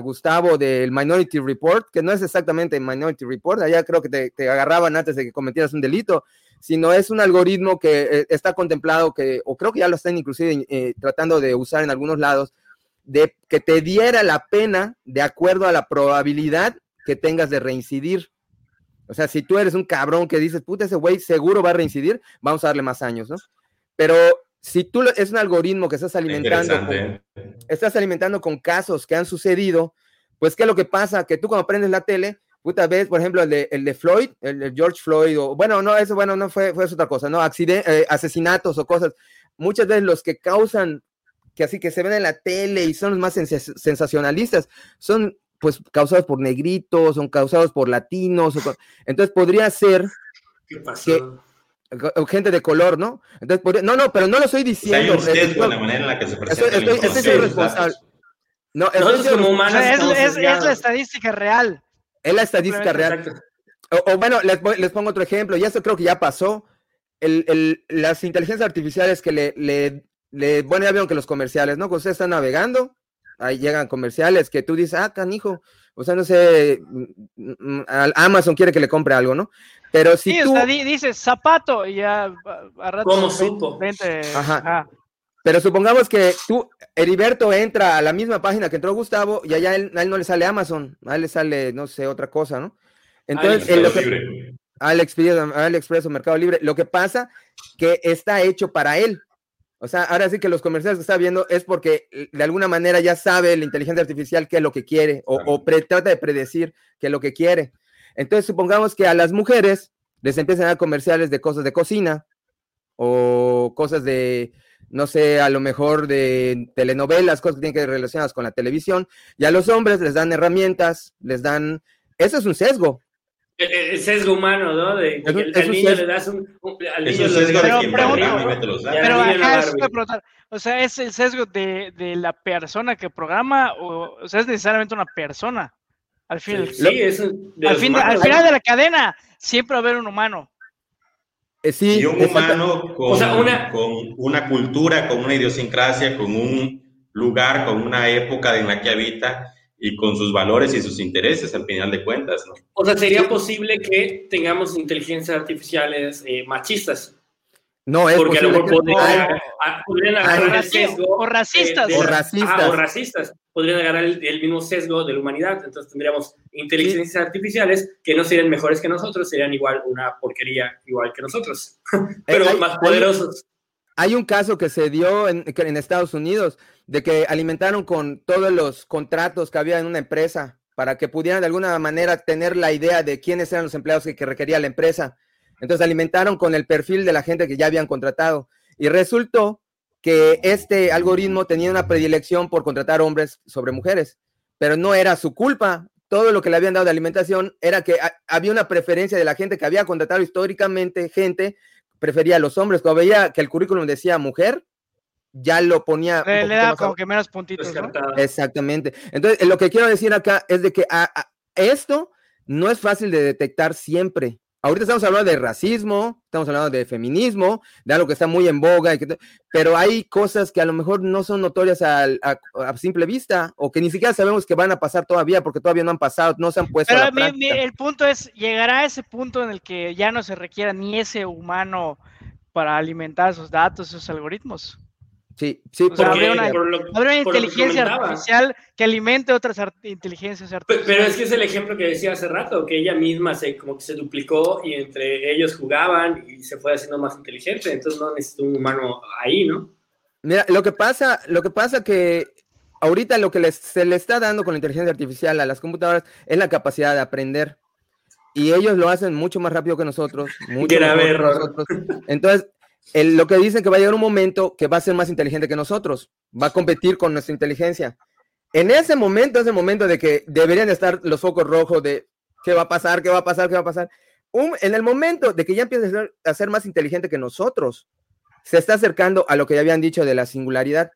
Gustavo del Minority Report, que no es exactamente Minority Report, allá creo que te, te agarraban antes de que cometieras un delito, sino es un algoritmo que eh, está contemplado, que, o creo que ya lo están inclusive eh, tratando de usar en algunos lados, de que te diera la pena de acuerdo a la probabilidad que tengas de reincidir. O sea, si tú eres un cabrón que dices, puta, ese güey seguro va a reincidir, vamos a darle más años, ¿no? Pero si tú es un algoritmo que estás alimentando, estás alimentando con casos que han sucedido, pues ¿qué es lo que pasa? Que tú cuando prendes la tele, puta vez, por ejemplo, el de, el de Floyd, el de George Floyd, o bueno, no, eso, bueno, no fue, fue otra cosa, ¿no? Accidentes, eh, asesinatos o cosas. Muchas veces los que causan, que así que se ven en la tele y son los más sensacionalistas, son pues causados por negritos, son causados por latinos, entonces podría ser ¿Qué pasó? que gente de color, ¿no? Entonces, no, no, pero no lo estoy diciendo. es la manera en la que se presenta. Estoy, estoy, responsable. No, es, como es, es, la estadística real. Es la estadística real. O, bueno, les, les, pongo otro ejemplo, y eso creo que ya pasó. El, el, las inteligencias artificiales que le, le, le, bueno, ya vieron que los comerciales, ¿no? Cuando usted está navegando, ahí llegan comerciales que tú dices, ah, canijo, o sea, no sé, mm, mm, Amazon quiere que le compre algo, ¿no? Pero si tú... dices zapato y ya a rato... ¿Cómo supo? Ajá. Pero supongamos que tú, Heriberto, entra a la misma página que entró Gustavo y allá él, a él no le sale Amazon, a él le sale, no sé, otra cosa, ¿no? Entonces, al Expreso, Mercado Libre. Lo que pasa que está hecho para él. O sea, ahora sí que los comerciales que está viendo es porque de alguna manera ya sabe la inteligencia artificial qué es lo que quiere o, trata de predecir qué es lo que quiere. Entonces, supongamos que a las mujeres les empiezan a dar comerciales de cosas de cocina o cosas de, no sé, a lo mejor de telenovelas, cosas que tienen que ver relacionadas con la televisión, y a los hombres les dan herramientas, les dan, eso es un sesgo. El, sesgo humano, ¿no? De, al niño le das un, al niño le das pero, acá o sea, es el sesgo de, de, la persona que programa, o, o sea, es necesariamente una persona Al, fin, sí, es al, final de la cadena siempre va a haber un humano. Eh, sí, y un humano con, una... con una cultura, con una idiosincrasia, con un lugar, con una época en la que habita y con sus valores y sus intereses al final de cuentas. ¿no? O sea, sería posible que tengamos inteligencias artificiales eh, machistas. No, es porque a lo mejor podrían, agarrar el sesgo. O racistas. o racistas. o racistas. Podrían agarrar el, mismo sesgo de la humanidad. Entonces tendríamos inteligencias artificiales que no serían mejores que nosotros, serían igual una porquería igual que nosotros, pero más poderosos. Hay un caso que se dio en, en Estados Unidos de que alimentaron con todos los contratos que había en una empresa para que pudieran de alguna manera tener la idea de quiénes eran los empleados que, requería la empresa. Entonces alimentaron con el perfil de la gente que ya habían contratado. Y resultó que este algoritmo tenía una predilección por contratar hombres sobre mujeres, pero no era su culpa. Todo lo que le habían dado de alimentación era que había una preferencia de la gente que había contratado históricamente gente, prefería a los hombres. Cuando veía que el currículum decía mujer, ya lo ponía. Le, da como que menos puntitos. Exactamente. Entonces, lo que quiero decir acá es de que esto no es fácil de detectar siempre. Ahorita estamos hablando de racismo, estamos hablando de feminismo, de algo que está muy en boga, pero hay cosas que a lo mejor no son notorias a, simple vista o que ni siquiera sabemos que van a pasar todavía porque todavía no han pasado, no se han puesto. Pero el punto es, llegará a ese punto en el que ya no se requiera ni ese humano para alimentar esos datos, esos algoritmos. Sí, sí, porque habría una, inteligencia artificial que alimente otras inteligencias artificiales. Pero, es que es el ejemplo que decía hace rato, que ella misma se, como que se duplicó y entre ellos jugaban y se fue haciendo más inteligente, entonces no necesita un humano ahí, ¿no? Mira, lo que pasa, lo que pasa que ahorita lo que se le está dando con la inteligencia artificial a las computadoras es la capacidad de aprender. Y ellos lo hacen mucho más rápido que nosotros. Mucho Grave error. Nosotros. Entonces, lo que dicen que va a llegar un momento que va a ser más inteligente que nosotros, va a competir con nuestra inteligencia. En ese momento, ese momento de que deberían estar los focos rojos de qué va a pasar, qué va a pasar, qué va a pasar. en el momento de que ya empiece a ser más inteligente que nosotros, se está acercando a lo que ya habían dicho de la singularidad.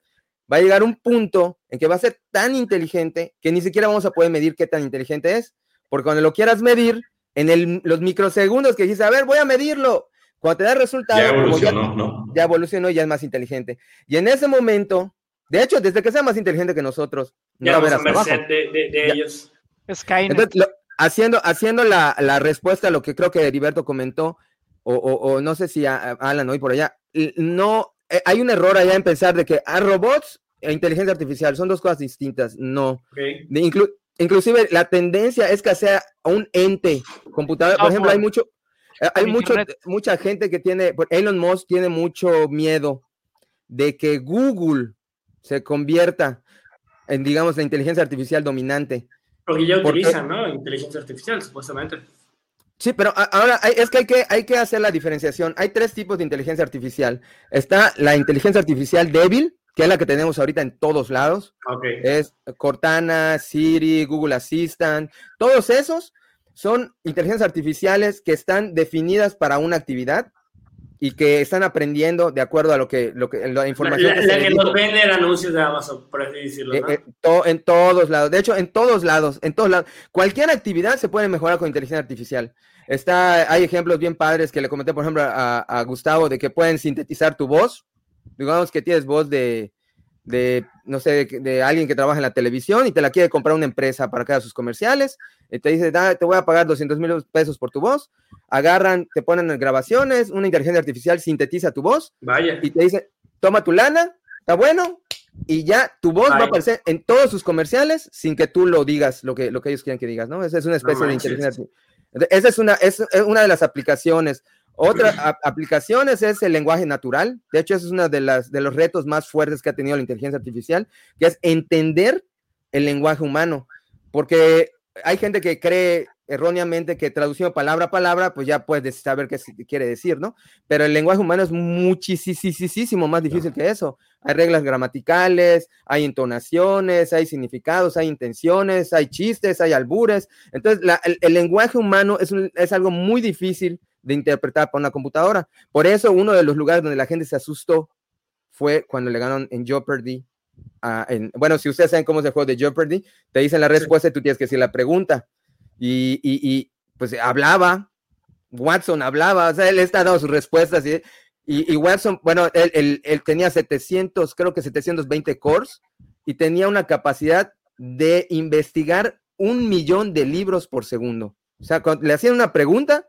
Va a llegar un punto en que va a ser tan inteligente que ni siquiera vamos a poder medir qué tan inteligente es, porque cuando lo quieras medir, en los microsegundos que dices, a ver, voy a medirlo, cuando te da resultado, ya evolucionó, ¿no? Ya evolucionó y ya es más inteligente. Y en ese momento, de hecho, desde que sea más inteligente que nosotros, ya no va a de, de, ellos. Entonces, haciendo, haciendo la, la, respuesta a lo que creo que Heriberto comentó, o, o, no sé si Alan hoy por allá, no, eh, hay un error allá en pensar de que a robots e inteligencia artificial son dos cosas distintas. No. inclusive la tendencia es que sea un ente computador. Por ejemplo, hay mucho, hay mucho, mucha gente que tiene, Elon Musk tiene mucho miedo de que Google se convierta en, digamos, la inteligencia artificial dominante. Porque ya utilizan, ¿no? Inteligencia artificial, supuestamente. Sí, pero ahora es que hay, que hay que hacer la diferenciación. Hay tres tipos de inteligencia artificial. Está la inteligencia artificial débil, que es la que tenemos ahorita en todos lados. Es Cortana, Siri, Google Assistant, todos esos son inteligencias artificiales que están definidas para una actividad y que están aprendiendo de acuerdo a lo que, lo que la información. La, que, nos vende el anuncio de Amazon, por así decirlo. Eh, eh, en todos lados, de hecho, en todos lados, en todos lados. Cualquier actividad se puede mejorar con inteligencia artificial. Está, hay ejemplos bien padres que le comenté, por ejemplo, a, a Gustavo, de que pueden sintetizar tu voz. Digamos que tienes voz de, de, no sé, de, alguien que trabaja en la televisión y te la quiere comprar una empresa para que haga sus comerciales, y te dice, te voy a pagar 200 mil pesos por tu voz, agarran, te ponen grabaciones, una inteligencia artificial sintetiza tu voz, Vaya. y te dice, toma tu lana, está bueno, y ya tu voz va a aparecer en todos sus comerciales sin que tú lo digas, lo que, lo que ellos quieren que digas, ¿no? Esa es una especie de inteligencia artificial. Esa es una, es una de las aplicaciones. Otra aplicación es el lenguaje natural. De hecho, ese es uno de, las, de los retos más fuertes que ha tenido la inteligencia artificial, que es entender el lenguaje humano. Porque hay gente que cree erróneamente que traduciendo palabra a palabra, pues ya puedes saber qué quiere decir, ¿no? Pero el lenguaje humano es muchísimo más difícil que eso. Hay reglas gramaticales, hay entonaciones, hay significados, hay intenciones, hay chistes, hay albures. Entonces, el, lenguaje humano es, es algo muy difícil de interpretar para una computadora. Por eso uno de los lugares donde la gente se asustó fue cuando le ganaron en Jeopardy bueno, si ustedes saben cómo es el juego de Jeopardy, te dicen la respuesta y tú tienes que decir la pregunta. Y, y, pues hablaba, Watson hablaba, o sea, él está dando sus respuestas y, y, Watson, bueno, él, él, tenía 700, creo que 720 cores y tenía una capacidad de investigar un millón de libros por segundo. O sea, cuando le hacían una pregunta,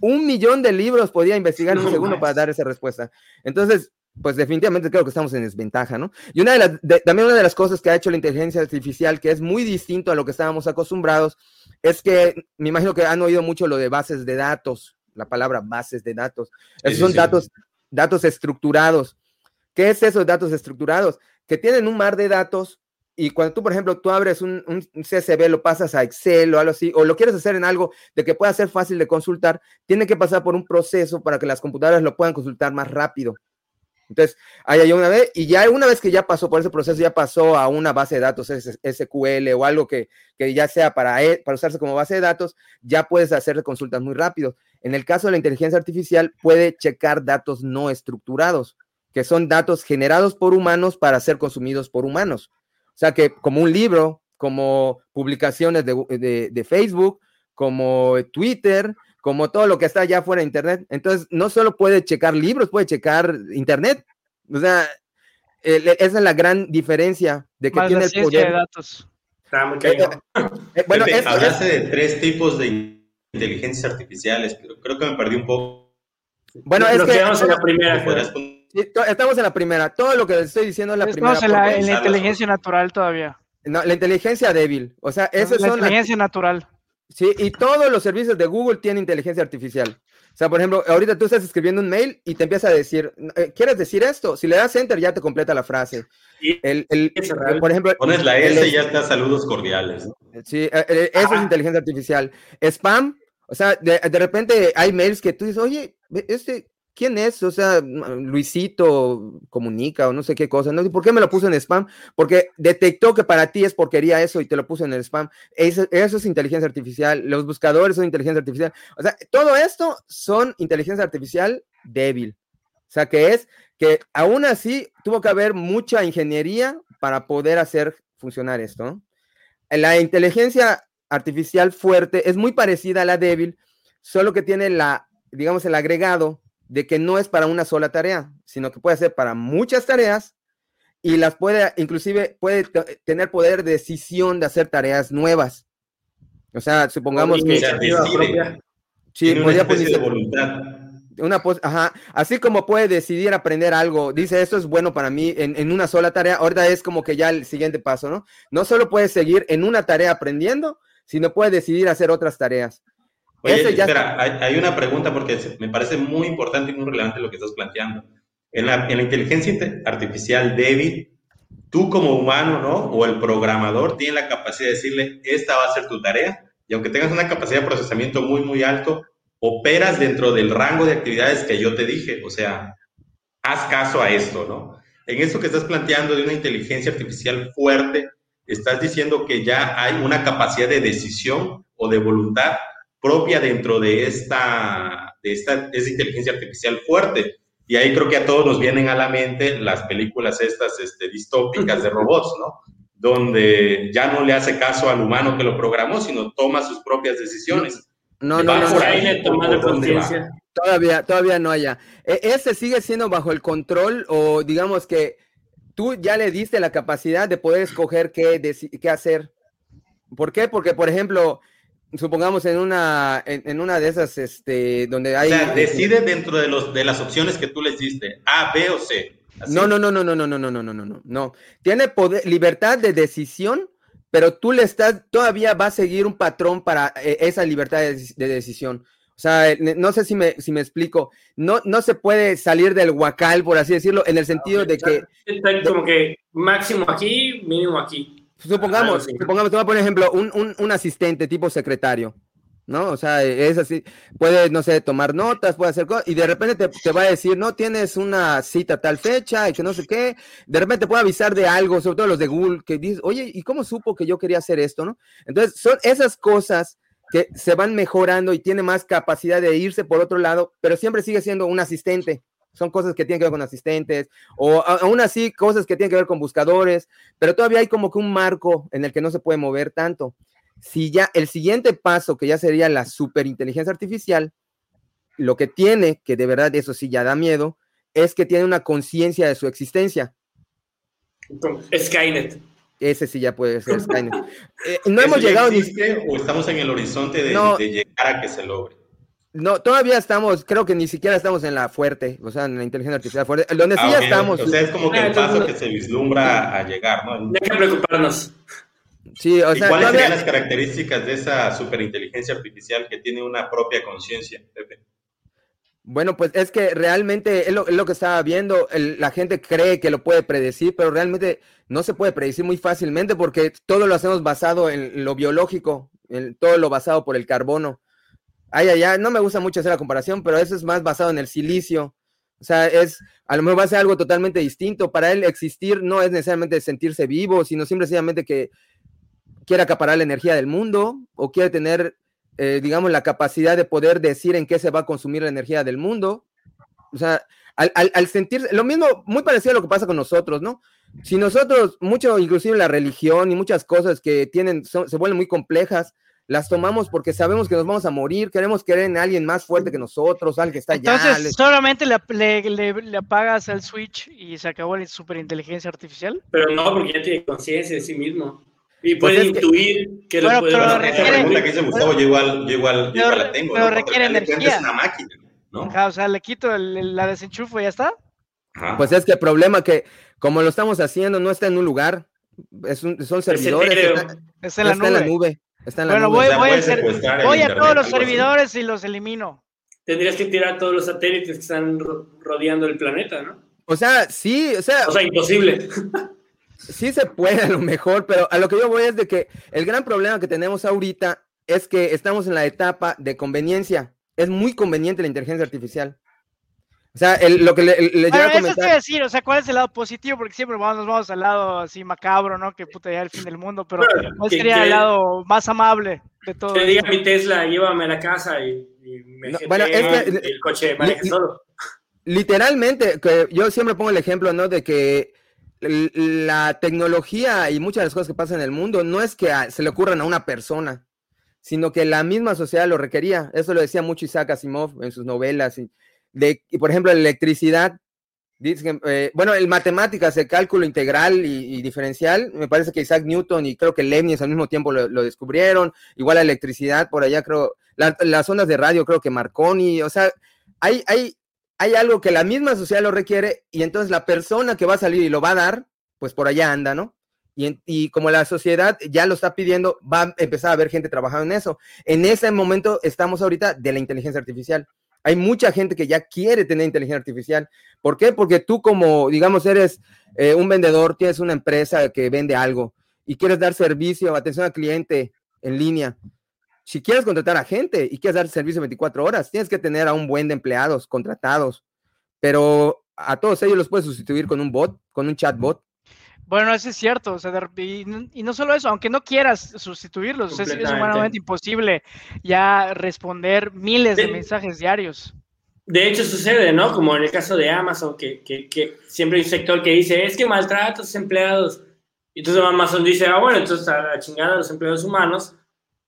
un millón de libros podía investigar en un segundo para dar esa respuesta. Entonces, pues definitivamente creo que estamos en desventaja, ¿no? Y una de las, también una de las cosas que ha hecho la inteligencia artificial, que es muy distinto a lo que estábamos acostumbrados, es que me imagino que han oído mucho lo de bases de datos, la palabra bases de datos. Esos son datos, datos estructurados. ¿Qué es eso de datos estructurados? Que tienen un mar de datos y cuando tú, por ejemplo, tú abres un, CSV, lo pasas a Excel o algo así, o lo quieres hacer en algo de que pueda ser fácil de consultar, tiene que pasar por un proceso para que las computadoras lo puedan consultar más rápido. Entonces, ahí hay una vez, y ya una vez que ya pasó por ese proceso, ya pasó a una base de datos SQL o algo que, que ya sea para, e, para usarse como base de datos, ya puedes hacer consultas muy rápido. En el caso de la inteligencia artificial, puede checar datos no estructurados, que son datos generados por humanos para ser consumidos por humanos. O sea que como un libro, como publicaciones de, de, de Facebook, como Twitter, como todo lo que está allá fuera de Internet. Entonces, no solo puede checar libros, puede checar Internet. O sea, esa es la gran diferencia de que tiene el poder. De datos. Está muy eh, eh, eh, bueno, hablaste de tres tipos de inteligencias artificiales, pero creo que me perdí un poco. Bueno, es que en la primera. Estamos en la primera. Todo lo que estoy diciendo es la primera. Estamos en la, en la inteligencia natural todavía. No, la inteligencia débil. O sea, eso es la inteligencia natural. Sí, y todos los servicios de Google tienen inteligencia artificial. O sea, por ejemplo, ahorita tú estás escribiendo un mail y te empieza a decir, eh, ¿quieres decir esto? Si le das enter ya te completa la frase. El, el, por ejemplo, pones la S y ya está saludos cordiales. Sí, eh, eh, eso es inteligencia artificial. Spam, o sea, de, de, repente hay mails que tú dices, oye, este, ¿quién es? O sea, Luisito comunica o no sé qué cosa. No, ¿Por qué me lo puso en spam? Porque detectó que para ti es porquería eso y te lo puso en el spam. Eso, es inteligencia artificial. Los buscadores son inteligencia artificial. O sea, todo esto son inteligencia artificial débil. O sea, que es que aún así tuvo que haber mucha ingeniería para poder hacer funcionar esto. La inteligencia artificial fuerte es muy parecida a la débil, solo que tiene la, digamos, el agregado de que no es para una sola tarea, sino que puede ser para muchas tareas y las puede, inclusive puede tener poder de decisión de hacer tareas nuevas. O sea, supongamos que... Sí, podría de voluntad. Una ajá, así como puede decidir aprender algo, dice esto es bueno para mí en, en, una sola tarea, ahorita es como que ya el siguiente paso, ¿no? No solo puede seguir en una tarea aprendiendo, sino puede decidir hacer otras tareas. Oye, espera, hay, una pregunta porque me parece muy importante y muy relevante lo que estás planteando. En la, en la inteligencia artificial débil, tú como humano, ¿no? O el programador tiene la capacidad de decirle, esta va a ser tu tarea, y aunque tengas una capacidad de procesamiento muy, muy alto, operas dentro del rango de actividades que yo te dije, o sea, haz caso a esto, ¿no? En esto que estás planteando de una inteligencia artificial fuerte, estás diciendo que ya hay una capacidad de decisión o de voluntad propia dentro de esta, de esta, inteligencia artificial fuerte. Y ahí creo que a todos nos vienen a la mente las películas estas este, distópicas de robots, ¿no? Donde ya no le hace caso al humano que lo programó, sino toma sus propias decisiones. No, no, no. Todavía, todavía no haya. E, ese sigue siendo bajo el control o digamos que tú ya le diste la capacidad de poder escoger qué, qué hacer. ¿Por qué? Porque, por ejemplo, supongamos en una, en, una de esas, este, donde hay... O sea, decide dentro de, los, de las opciones que tú les diste, A, B o C. No, no, no, no, no, no, no, no, no, no, no, no. Tiene poder, libertad de decisión, pero tú le estás, todavía va a seguir un patrón para esa libertad de, decisión. O sea, no sé si me, si me explico. No, no se puede salir del huacal, por así decirlo, en el sentido de que... como que máximo aquí, mínimo aquí. Supongamos, supongamos, te voy a poner ejemplo, un, un, un, asistente tipo secretario, ¿no? O sea, es así, puede, no sé, tomar notas, puede hacer cosas, y de repente te, te, va a decir, no, tienes una cita tal fecha, y que no sé qué, de repente te puede avisar de algo, sobre todo los de Google, que dices, oye, ¿y cómo supo que yo quería hacer esto, no? Entonces, son esas cosas que se van mejorando y tiene más capacidad de irse por otro lado, pero siempre sigue siendo un asistente. Son cosas que tienen que ver con asistentes, o aún así cosas que tienen que ver con buscadores, pero todavía hay como que un marco en el que no se puede mover tanto. Si ya el siguiente paso, que ya sería la superinteligencia artificial, lo que tiene, que de verdad eso sí ya da miedo, es que tiene una conciencia de su existencia. Skynet. Ese sí ya puede ser Skynet. Eh, no hemos llegado ni... o estamos en el horizonte de, llegar a que se logre. No, todavía estamos, creo que ni siquiera estamos en la fuerte, o sea, en la inteligencia artificial fuerte, donde sí ah, ya estamos. O sea, es como que el paso que se vislumbra a llegar, ¿no? No hay que preocuparnos. Sí, o sea, ¿Cuáles serían las características de esa superinteligencia artificial que tiene una propia conciencia, Pepe? Bueno, pues es que realmente es lo, que estaba viendo, la gente cree que lo puede predecir, pero realmente no se puede predecir muy fácilmente porque todo lo hacemos basado en lo biológico, en todo lo basado por el carbono. Ay, ay, no me gusta mucho hacer la comparación, pero eso es más basado en el silicio. O sea, es, a lo mejor va a ser algo totalmente distinto. Para él existir no es necesariamente sentirse vivo, sino simplemente que quiere acaparar la energía del mundo o quiere tener eh, digamos, la capacidad de poder decir en qué se va a consumir la energía del mundo. O sea, al, al, sentir, lo mismo, muy parecido a lo que pasa con nosotros, ¿no? Si nosotros, mucho, inclusive la religión y muchas cosas que tienen, se vuelven muy complejas, las tomamos porque sabemos que nos vamos a morir, queremos creer en alguien más fuerte que nosotros, alguien que está allá. Entonces, solamente le, le, apagas el switch y se acabó la superinteligencia artificial. Pero no, porque ya tiene conciencia de sí mismo. Y pues puede intuir que, lo puede pero requiere, pregunta que dice Gustavo, yo igual, yo igual, yo igual la tengo. Pero requiere energía. Es una máquina, ¿no? o sea, le quito el, la desenchufo y ya está. Pues es que el problema que, como lo estamos haciendo, no está en un lugar, es un, son servidores. Está, en, la nube. Está en la bueno, nube. voy, voy, a, voy a todos los servidores y los elimino. Tendrías que tirar todos los satélites que están rodeando el planeta, ¿no? O sea, sí, o sea. O sea, imposible. sí se puede a lo mejor, pero a lo que yo voy es de que el gran problema que tenemos ahorita es que estamos en la etapa de conveniencia. Es muy conveniente la inteligencia artificial. O sea, lo que le, le bueno, a comentar... Eso decir, o sea, ¿cuál es el lado positivo? Porque siempre vamos, nos vamos al lado así macabro, ¿no? Que puta ya el fin del mundo, pero ¿cuál sería el lado más amable de todo? Que diga mi Tesla, llévame a la casa y, me bueno, el coche maneje solo. Literalmente, que yo siempre pongo el ejemplo, ¿no? De que la tecnología y muchas de las cosas que pasan en el mundo no es que se le ocurran a una persona, sino que la misma sociedad lo requería. Eso lo decía mucho Isaac Asimov en sus novelas. Y, de, por ejemplo, la electricidad, dice eh, bueno, el matemáticas, el cálculo integral y, diferencial, me parece que Isaac Newton y creo que Leibniz al mismo tiempo lo, descubrieron. Igual la electricidad, por allá creo, las ondas de radio creo que Marconi, o sea, hay, hay hay algo que la misma sociedad lo requiere y entonces la persona que va a salir y lo va a dar, pues por allá anda, ¿no? Y, como la sociedad ya lo está pidiendo, va a empezar a haber gente trabajando en eso. En ese momento estamos ahorita de la inteligencia artificial. Hay mucha gente que ya quiere tener inteligencia artificial. ¿Por qué? Porque tú como, digamos, eres eh, un vendedor, tienes una empresa que vende algo y quieres dar servicio, atención al cliente en línea si quieres contratar a gente y quieres dar servicio 24 horas, tienes que tener a un buen de empleados contratados, pero a todos ellos los puedes sustituir con un bot, con un chatbot. Bueno, eso es cierto, o sea, y, no solo eso, aunque no quieras sustituirlos, es, humanamente imposible ya responder miles de, mensajes diarios. De hecho sucede, ¿no? Como en el caso de Amazon, que, que, que, siempre hay un sector que dice, es que maltrata a sus empleados. Y entonces Amazon dice, ah, bueno, entonces a la chingada a los empleados humanos,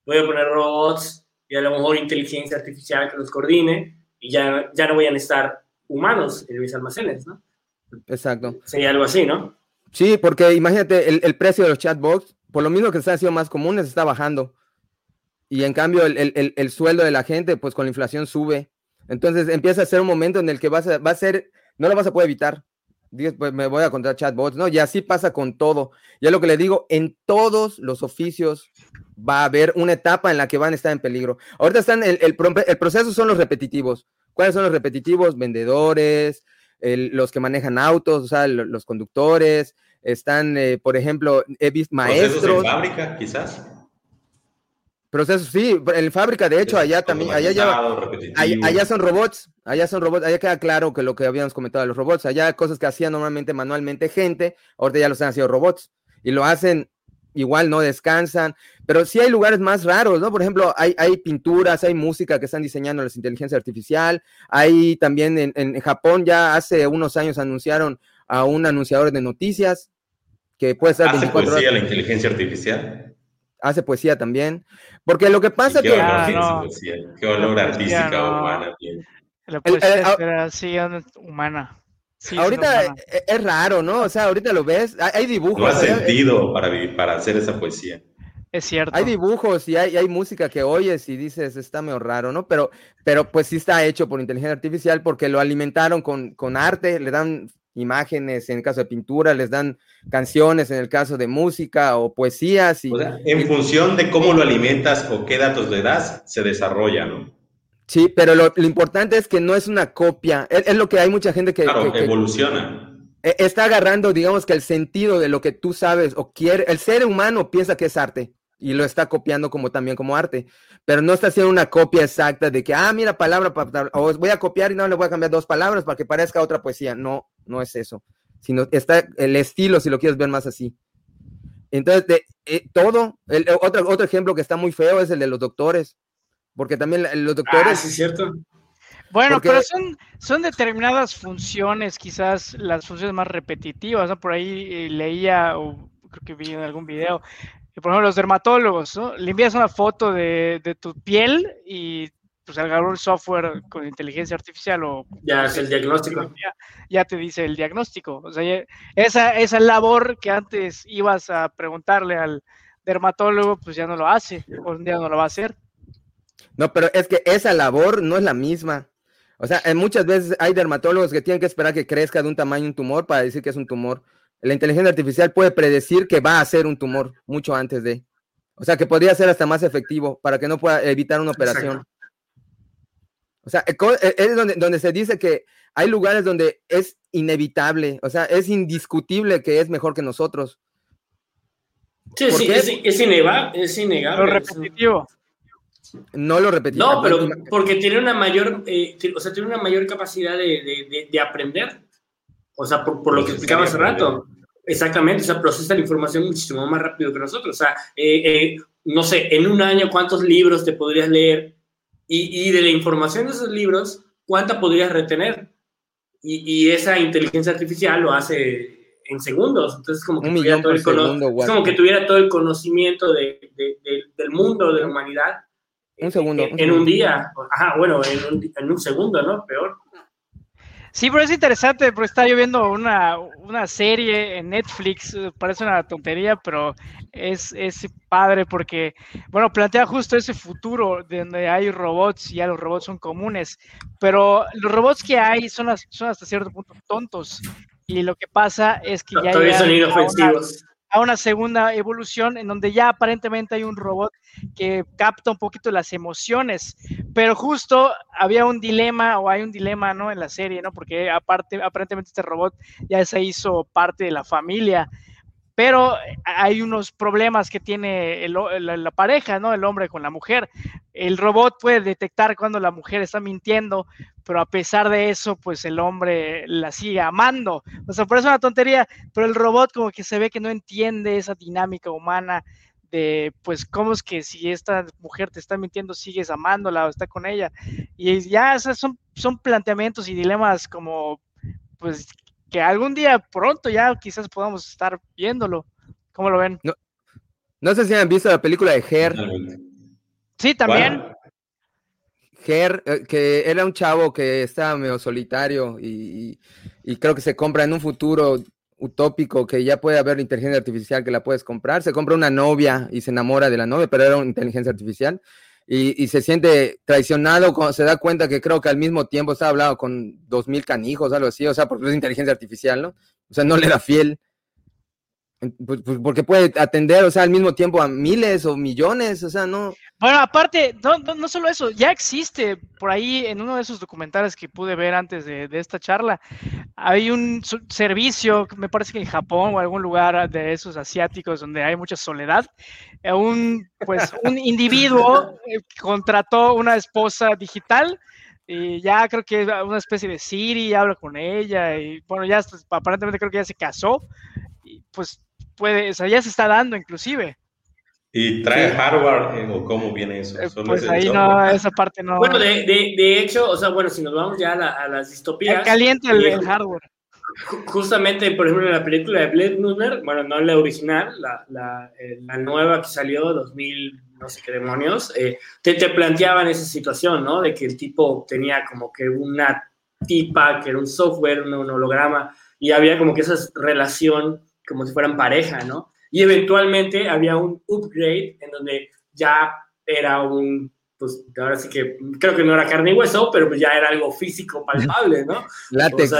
voy a poner robots y a lo mejor inteligencia artificial que los coordine y ya, ya no vayan a estar humanos en mis almacenes, ¿no? Exacto. Sería algo así, ¿no? Sí, porque imagínate, el, el precio de los chatbots, por lo mismo que están siendo más comunes, está bajando. Y en cambio, el, el, el, sueldo de la gente, pues con la inflación sube. Entonces empieza a ser un momento en el que vas a, va a ser, no lo vas a poder evitar. pues me voy a contar chatbots, ¿no? Y así pasa con todo. Ya lo que le digo, en todos los oficios va a haber una etapa en la que van a estar en peligro. Ahorita están, el, el, proceso son los repetitivos. ¿Cuáles son los repetitivos? Vendedores, los que manejan autos, o sea, los, conductores, están, eh, por ejemplo, he visto maestros. ¿Procesos en fábrica, quizás? Procesos, sí, en fábrica, de hecho, allá también, allá ya, allá, son robots, allá son robots, allá queda claro que lo que habíamos comentado de los robots, allá cosas que hacían normalmente manualmente gente, ahorita ya los han sido robots, y lo hacen igual no descansan, pero sí hay lugares más raros, ¿no? Por ejemplo, hay, hay pinturas, hay música que están diseñando las inteligencia artificial, hay también en, en Japón ya hace unos años anunciaron a un anunciador de noticias que puede ser ¿Hace poesía la inteligencia artificial? Hace poesía también, porque lo que pasa qué que... Ah, Qué olor artística humana La poesía sí, humana. ahorita e, es, raro, ¿no? O sea, ahorita lo ves, hay, dibujos. No ha sentido para, para hacer esa poesía. Es cierto. Hay dibujos y hay, hay, música que oyes y dices, está medio raro, ¿no? Pero, pero pues sí está hecho por inteligencia artificial porque lo alimentaron con, con arte, le dan imágenes en el caso de pintura, les dan canciones en el caso de música o poesías. Y, en función de cómo lo alimentas o qué datos le das, se desarrolla, ¿no? Sí, pero lo, importante es que no es una copia, es, lo que hay mucha gente que... Claro, evoluciona. E, está agarrando, digamos que el sentido de lo que tú sabes o quiere, el ser humano piensa que es arte y lo está copiando como también como arte, pero no está haciendo una copia exacta de que, ah, mira, palabra, o voy a copiar y no le voy a cambiar dos palabras para que parezca otra poesía. No, no es eso, sino está el estilo, si lo quieres ver más así. Entonces, eh, todo, el, otro, otro ejemplo que está muy feo es el de los doctores, porque también los doctores... Ah, sí, es cierto. Bueno, pero son, son determinadas funciones, quizás las funciones más repetitivas, ¿no? Por ahí eh, leía, o creo que vi en algún video, por ejemplo, los dermatólogos, ¿no? Le envías una foto de, tu piel y pues agarró el software con inteligencia artificial o... Ya es el diagnóstico. Ya, te dice el diagnóstico. O sea, esa, esa labor que antes ibas a preguntarle al dermatólogo, pues ya no lo hace, o un día no lo va a hacer. No, pero es que esa labor no es la misma. O sea, muchas veces hay dermatólogos que tienen que esperar que crezca de un tamaño un tumor para decir que es un tumor la inteligencia artificial puede predecir que va a ser un tumor mucho antes de. O sea, que podría ser hasta más efectivo para que no pueda evitar una operación. O sea, e, es donde, donde se dice que hay lugares donde es inevitable, o sea, es indiscutible que es mejor que nosotros. Sí, sí, es, es, innegable, es innegable. Lo repetitivo. No lo repetitivo. No, pero porque tiene una mayor, eh, o sea, tiene una mayor capacidad de, de, de aprender. O sea, por, lo que explicaba hace rato. Exactamente, o sea, procesa la información muchísimo más rápido que nosotros. O sea, eh, eh, no sé, en un año, ¿cuántos libros te podrías leer? Y, y de la información de esos libros, ¿cuánta podrías retener? Y, y, esa inteligencia artificial lo hace en segundos. Entonces, como que, tuviera todo, el es como que tuviera todo el conocimiento de, de, del mundo, de la humanidad. Un segundo. En, un, día. Ajá, bueno, en un, en un segundo, ¿no? Peor. Sí, pero es interesante, porque está lloviendo una, una serie en Netflix, parece una tontería, pero es, es padre porque, bueno, plantea justo ese futuro donde hay robots y ya los robots son comunes, pero los robots que hay son, son hasta cierto punto tontos y lo que pasa es que ya... Todavía son inofensivos a una segunda evolución en donde ya aparentemente hay un robot que capta un poquito las emociones, pero justo había un dilema o hay un dilema, ¿no? En la serie, ¿no? Porque aparte, aparentemente este robot ya se hizo parte de la familia pero hay unos problemas que tiene la, pareja, ¿no? El hombre con la mujer. El robot puede detectar cuando la mujer está mintiendo, pero a pesar de eso, pues el hombre la sigue amando. O sea, por eso es una tontería, pero el robot como que se ve que no entiende esa dinámica humana de, pues, cómo es que si esta mujer te está mintiendo, sigues amándola o está con ella. Y ya, son, son planteamientos y dilemas como, pues, que algún día pronto ya quizás podamos estar viéndolo. ¿Cómo lo ven? No, sé si han visto la película de Her. Sí, también. Her, eh, que era un chavo que estaba medio solitario y, creo que se compra en un futuro utópico que ya puede haber inteligencia artificial que la puedes comprar. Se compra una novia y se enamora de la novia, pero era una inteligencia artificial y, se siente traicionado cuando se da cuenta que creo que al mismo tiempo está hablando con dos mil canijos, algo así, o sea, porque es inteligencia artificial, ¿no? O sea, no le da fiel. Pues, pues, porque puede atender, o sea, al mismo tiempo a miles o millones, o sea, no. Bueno, aparte, no, no, solo eso, ya existe por ahí en uno de esos documentales que pude ver antes de, esta charla, hay un servicio, me parece que en Japón o algún lugar de esos asiáticos donde hay mucha soledad, eh, un, pues, un individuo eh, contrató una esposa digital y ya creo que es una especie de Siri, habla con ella y bueno, ya aparentemente creo que ya se casó y pues puede, o sea, ya se está dando inclusive. ¿Y trae hardware eh, o cómo viene eso? Eh, pues ahí no, esa parte no. Bueno, de, de, de, hecho, o sea, bueno, si nos vamos ya a, las distopías. Caliente el, el, hardware. Justamente, por ejemplo, en la película de Blade Runner, bueno, no la original, la, la, eh, la nueva que salió, 2000, no sé qué demonios, eh, te, te planteaban esa situación, ¿no? De que el tipo tenía como que una tipa, que era un software, un, un holograma, y había como que esa relación como si fueran pareja, ¿no? Y eventualmente había un upgrade en donde ya era un, pues ahora sí que creo que no era carne y hueso, pero pues ya era algo físico palpable, ¿no? Látex.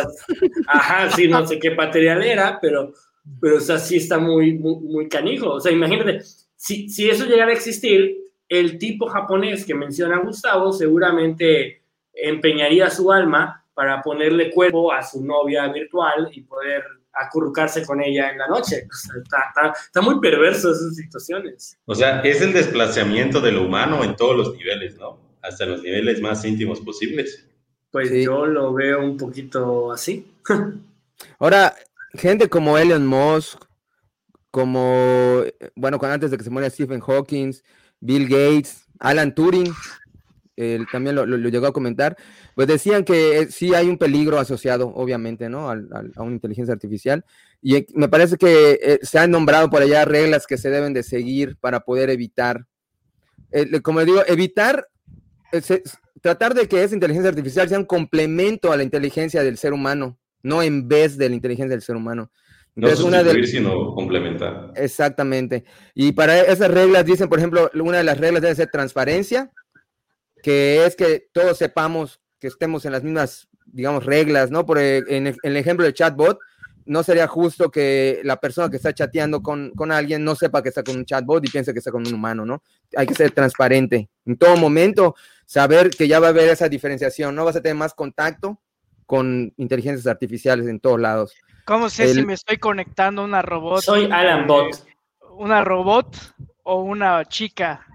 ajá, sí, no sé qué material era, pero, pero o sea, sí está muy, muy, muy canijo. O sea, imagínate, si, si eso llegara a existir, el tipo japonés que menciona Gustavo seguramente empeñaría su alma para ponerle cuerpo a su novia virtual y poder acurrucarse con ella en la noche. está, muy perverso esas situaciones. O sea, es el desplazamiento de lo humano en todos los niveles, ¿no? Hasta los niveles más íntimos posibles. Pues yo lo veo un poquito así. Ahora, gente como Elon Musk, como, bueno, antes de que se muera Stephen Hawking, Bill Gates, Alan Turing, él también lo, llegó a comentar, pues decían que eh, sí hay un peligro asociado, obviamente, ¿no? a una inteligencia artificial. Y me parece que eh, se han nombrado por allá reglas que se deben de seguir para poder evitar, eh, como digo, evitar, tratar de que esa inteligencia artificial sea un complemento a la inteligencia del ser humano, no en vez de la inteligencia del ser humano. no sustituir, sino complementar. Exactamente. Y para esas reglas dicen, por ejemplo, una de las reglas debe ser transparencia, que es que todos sepamos que estemos en las mismas, digamos, reglas, ¿no? Por e, en el, ejemplo de chatbot, no sería justo que la persona que está chateando con, con, alguien no sepa que está con un chatbot y piense que está con un humano, ¿no? Hay que ser transparente. En todo momento, saber que ya va a haber esa diferenciación, no vas a tener más contacto con inteligencias artificiales en todos lados. ¿Cómo sé si me estoy conectando a una robot? Soy Alan Bot. ¿Una robot o una chica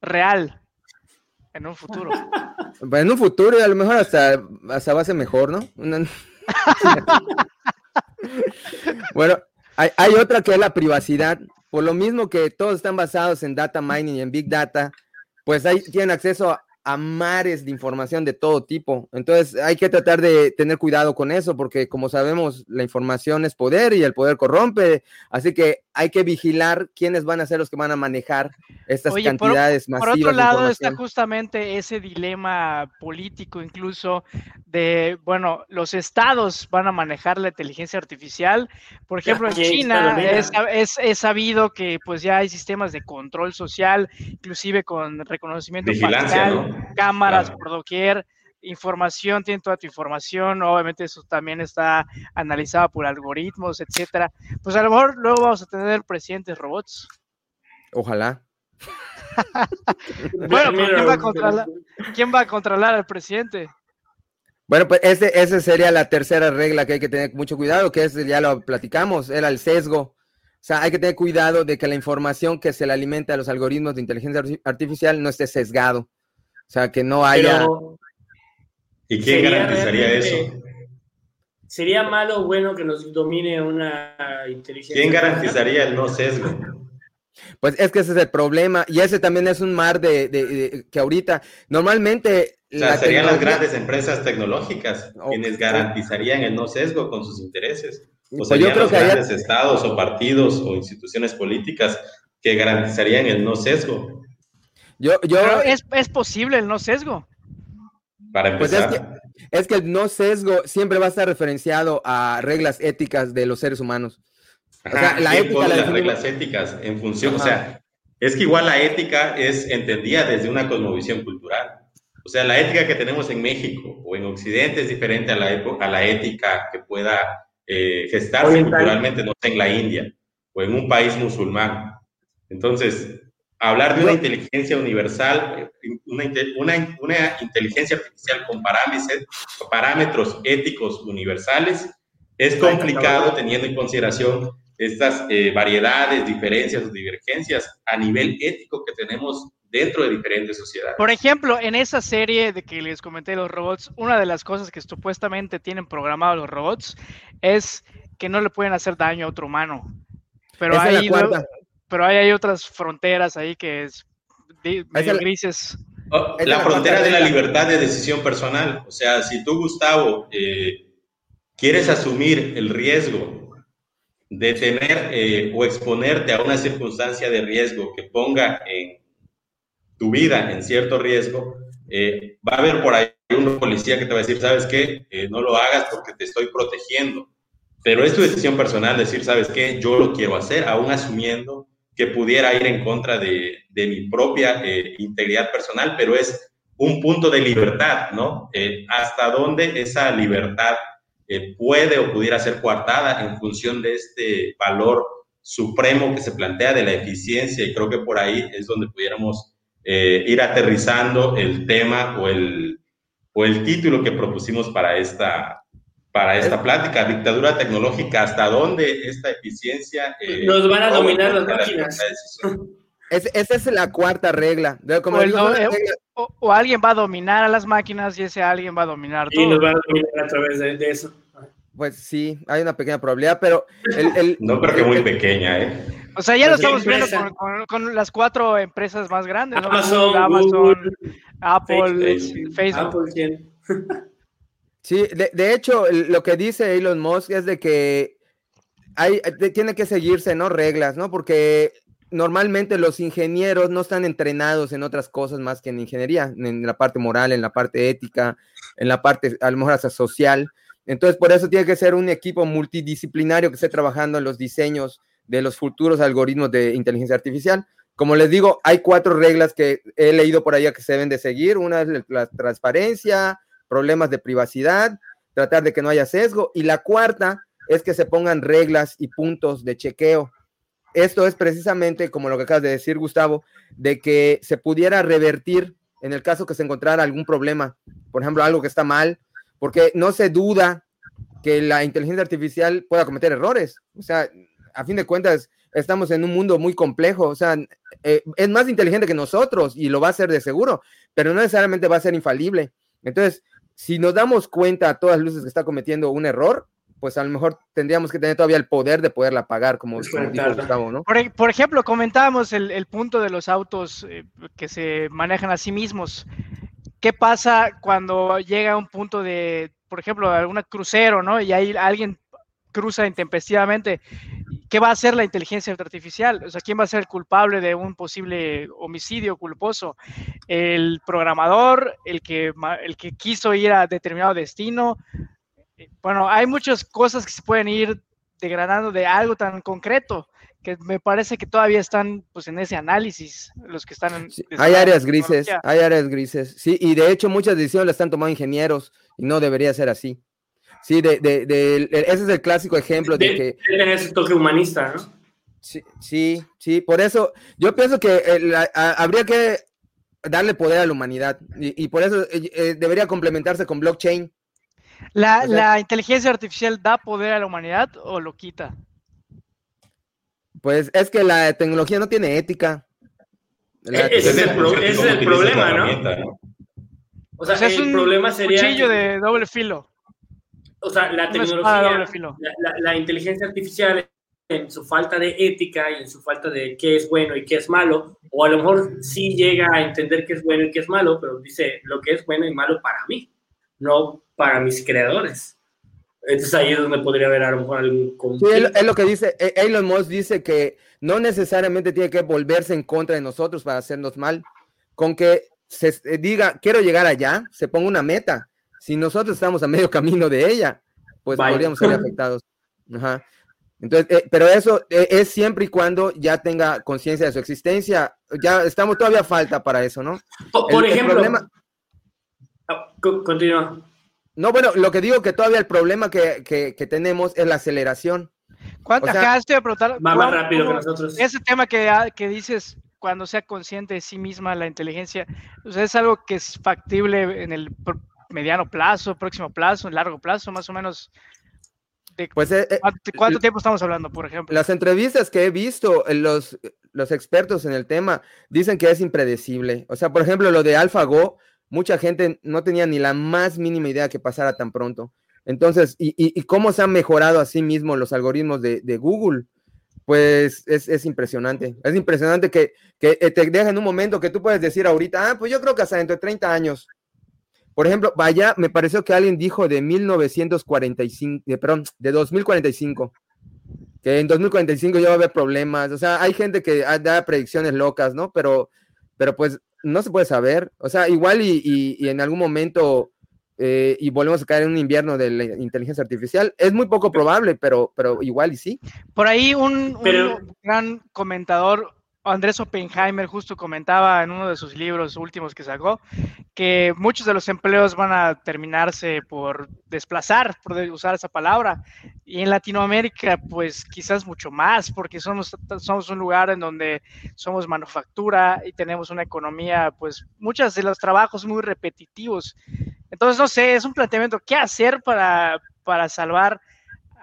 real? En un futuro. en un futuro, y a lo mejor hasta, hasta va a ser mejor, ¿no? bueno, hay, hay, otra que es la privacidad. Por lo mismo que todos están basados en data mining y en big data, pues ahí tienen acceso a, a mares de información de todo tipo. Entonces hay que tratar de tener cuidado con eso porque como sabemos la información es poder y el poder corrompe. Así que hay que vigilar quiénes van a ser los que van a manejar estas cantidades masivas. Por otro lado está justamente ese dilema político incluso de, bueno, los estados van a manejar la inteligencia artificial. Por ejemplo, en China es, es, sabido que pues ya hay sistemas de control social, inclusive con reconocimiento facial, cámaras por doquier información, tiene toda tu información, obviamente eso también está analizado por algoritmos, etcétera. Pues a lo mejor luego vamos a tener presidentes robots. Ojalá. bueno, ¿quién va, a controlar, ¿quién va a controlar al presidente? Bueno, pues ese, esa sería la tercera regla que hay que tener mucho cuidado, que es, ya lo platicamos, era el sesgo. O sea, hay que tener cuidado de que la información que se le alimenta a los algoritmos de inteligencia artificial no esté sesgado. O sea, que no haya... ¿Y quién garantizaría eso? ¿Sería malo o bueno que nos domine una inteligencia? ¿Quién garantizaría el no sesgo? Pues es que ese es el problema, y ese también es un mar de, que ahorita normalmente... O sea, serían las grandes empresas tecnológicas quienes garantizarían el no sesgo con sus intereses. O pues serían los grandes estados o partidos o instituciones políticas que garantizarían el no sesgo. Yo, yo... Pero es, es posible el no sesgo. Para pues empezar. es, que, el no sesgo siempre va a estar referenciado a reglas éticas de los seres humanos. o sea, la ética, las reglas éticas en función, o sea, es que igual la ética es entendida desde una cosmovisión cultural. O sea, la ética que tenemos en México o en Occidente es diferente a la, a la ética que pueda eh, gestarse culturalmente, no sé, en la India o en un país musulmán. Entonces, hablar de una inteligencia universal, una, una, una inteligencia artificial con parámetros, parámetros éticos universales, es complicado teniendo en consideración estas eh, variedades, diferencias o divergencias a nivel ético que tenemos dentro de diferentes sociedades. Por ejemplo, en esa serie de que les comenté los robots, una de las cosas que supuestamente tienen programados los robots es que no le pueden hacer daño a otro humano. Pero hay, pero hay, otras fronteras ahí que es medio grises. Oh, la, frontera de la libertad de decisión personal. O sea, si tú, Gustavo, eh, quieres asumir el riesgo de tener eh, o exponerte a una circunstancia de riesgo que ponga en tu vida en cierto riesgo, eh, va a haber por ahí un policía que te va a decir, ¿sabes qué? no lo hagas porque te estoy protegiendo. Pero es tu decisión personal decir, ¿sabes qué? Yo lo quiero hacer, aún asumiendo que pudiera ir en contra de, de mi propia eh, integridad personal, pero es un punto de libertad, ¿no? Eh, hasta dónde esa libertad eh, puede o pudiera ser coartada en función de este valor supremo que se plantea de la eficiencia y creo que por ahí es donde pudiéramos ir aterrizando el tema o el, o el título que propusimos para esta, para esta plática, dictadura tecnológica, hasta dónde esta eficiencia... Eh, Nos van a dominar las máquinas. esa es la cuarta regla. Como eh, o, alguien va a dominar a las máquinas y ese alguien va a dominar todo. Y nos van a dominar a través de, eso. Pues sí, hay una pequeña probabilidad, pero... no creo que muy pequeña, ¿eh? O sea, ya lo estamos viendo con, las cuatro empresas más grandes, ¿no? Amazon, Amazon Apple, Facebook. Sí, de, hecho, lo que dice Elon Musk es de que hay, tiene que seguirse, ¿no? Reglas, ¿no? Porque normalmente los ingenieros no están entrenados en otras cosas más que en ingeniería, en la parte moral, en la parte ética, en la parte a lo social. Entonces, por eso tiene que ser un equipo multidisciplinario que esté trabajando en los diseños de los futuros algoritmos de inteligencia artificial. Como les digo, hay cuatro reglas que he leído por allá que se deben de seguir. Una es la transparencia, problemas de privacidad, tratar de que no haya sesgo. Y la cuarta es que se pongan reglas y puntos de chequeo. Esto es precisamente como lo que acabas de decir, Gustavo, de que se pudiera revertir en el caso que se encontrara algún problema, por ejemplo, algo que está mal, porque no se duda que la inteligencia artificial pueda cometer errores. O sea, a fin de cuentas, estamos en un mundo muy complejo, o sea, eh, es más inteligente que nosotros y lo va a hacer de seguro, pero no necesariamente va a ser infalible. Entonces, si nos damos cuenta a todas luces que está cometiendo un error, pues a lo mejor tendríamos que tener todavía el poder de poderla pagar, como, dijo Gustavo, ¿no? Por, por, ejemplo, comentábamos el, el, punto de los autos eh, que se manejan a sí mismos. ¿Qué pasa cuando llega un punto de, por ejemplo, algún crucero, ¿no? Y hay alguien cruza intempestivamente ¿qué va a hacer la inteligencia artificial? O sea, ¿quién va a ser el culpable de un posible homicidio culposo? ¿El programador? ¿El que, el que quiso ir a determinado destino? Bueno, hay muchas cosas que se pueden ir degradando de algo tan concreto que me parece que todavía están pues en ese análisis los que están en, hay áreas grises hay áreas grises sí y de hecho muchas decisiones las están tomando ingenieros y no debería ser así Sí, de, de, de, ese es el clásico ejemplo de, que... Ese toque humanista, ¿no? Sí, sí, sí, por eso yo pienso que eh, habría que darle poder a la humanidad y, por eso eh, eh, debería complementarse con blockchain. ¿La, ¿La inteligencia artificial da poder a la humanidad o lo quita? Pues es que la tecnología no tiene ética. ese, es el, problema, ¿no? O sea, el problema sería... Un cuchillo de doble filo o sea, la tecnología, la, inteligencia artificial en su falta de ética y en su falta de qué es bueno y qué es malo, o a lo mejor sí llega a entender qué es bueno y qué es malo, pero dice lo que es bueno y malo para mí, no para mis creadores. Entonces ahí es donde podría haber a lo mejor algún Sí, es lo, que dice, e, Elon Musk dice que no necesariamente tiene que volverse en contra de nosotros para hacernos mal, con que se diga, quiero llegar allá, se ponga una meta, si nosotros estamos a medio camino de ella, pues podríamos ser afectados. Entonces, eh, pero eso eh, es siempre y cuando ya tenga conciencia de su existencia. Ya estamos todavía falta para eso, ¿no? Por, ejemplo, ah, continúa. No, bueno, lo que digo que todavía el problema que, tenemos es la aceleración. ¿Cuánto? acá estoy a preguntar. Va más rápido que nosotros. Ese tema que, ah, que dices, cuando sea consciente de sí misma la inteligencia, ¿es algo que es factible en el mediano plazo, próximo plazo, largo plazo, más o menos? De pues, eh, eh, ¿cuánto, tiempo estamos hablando, por ejemplo? Las entrevistas que he visto, eh, los, los expertos en el tema dicen que es impredecible. O sea, por ejemplo, lo de AlphaGo, mucha gente no tenía ni la más mínima idea que pasara tan pronto. Entonces, y, y, cómo se han mejorado a sí mismos los algoritmos de, de, Google. pues es, impresionante. Es impresionante que, que te dejen en un momento que tú puedes decir ahorita, ah, pues yo creo que hasta dentro de 30 años. Por ejemplo, vaya, me pareció que alguien dijo de 1945, de, perdón, de 2045, que en 2045 ya va a haber problemas. O sea, hay gente que da predicciones locas, ¿no? Pero, pero pues no se puede saber. O sea, igual y, y en algún momento eh, y volvemos a caer en un invierno de la inteligencia artificial. Es muy poco probable, pero, pero igual y sí. Por ahí un, gran comentador, Andrés Oppenheimer, justo comentaba en uno de sus libros últimos que sacó, que muchos de los empleos van a terminarse por desplazar, por usar esa palabra. Y en Latinoamérica, pues quizás mucho más, porque somos, somos un lugar en donde somos manufactura y tenemos una economía, pues muchos de los trabajos muy repetitivos entonces, no sé, es un planteamiento, ¿qué hacer para, para salvar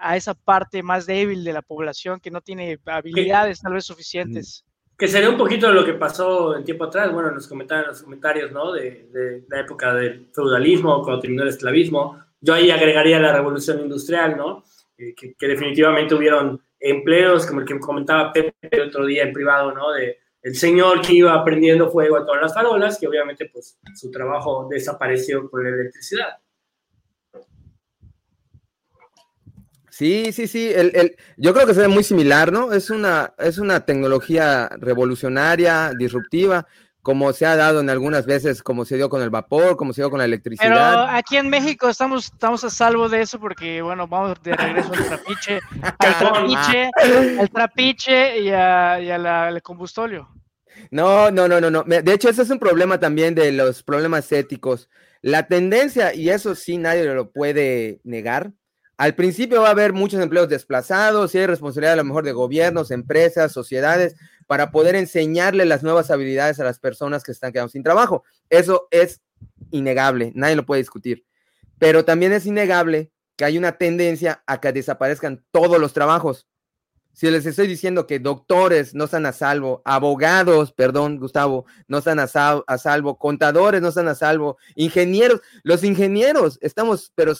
a esa parte más débil de la población que no tiene habilidades tal vez suficientes? Que sería un poquito de lo que pasó en tiempo atrás, bueno, nos comentaban en los comentarios, ¿no? De, de, la época del feudalismo, cuando terminó el esclavismo. Yo ahí agregaría la revolución industrial, ¿no? Eh, que, definitivamente hubieron empleos, como el que comentaba Pepe el otro día en privado, ¿no? De, el señor que iba prendiendo fuego a todas las farolas, que obviamente pues su trabajo desapareció por la electricidad. Sí, sí, sí. El, yo creo que se ve muy similar, ¿no? Es una, es una tecnología revolucionaria, disruptiva, como se ha dado en algunas veces, como se dio con el vapor, como se dio con la electricidad. Pero aquí en México estamos, estamos a salvo de eso porque, bueno, vamos de regreso al trapiche, al trapiche, al trapiche y, a, al combustóleo. No, no, no, no, no. De hecho, ese es un problema también de los problemas éticos. La tendencia, y eso sí nadie lo puede negar, al principio va a haber muchos empleos desplazados y hay responsabilidad a lo mejor de gobiernos, empresas, sociedades, para poder enseñarle las nuevas habilidades a las personas que están quedando sin trabajo. Eso es innegable, nadie lo puede discutir. Pero también es innegable que hay una tendencia a que desaparezcan todos los trabajos. Si les estoy diciendo que doctores no están a salvo, abogados, perdón, Gustavo, no están a, a, salvo, contadores no están a salvo, ingenieros, los ingenieros estamos, pero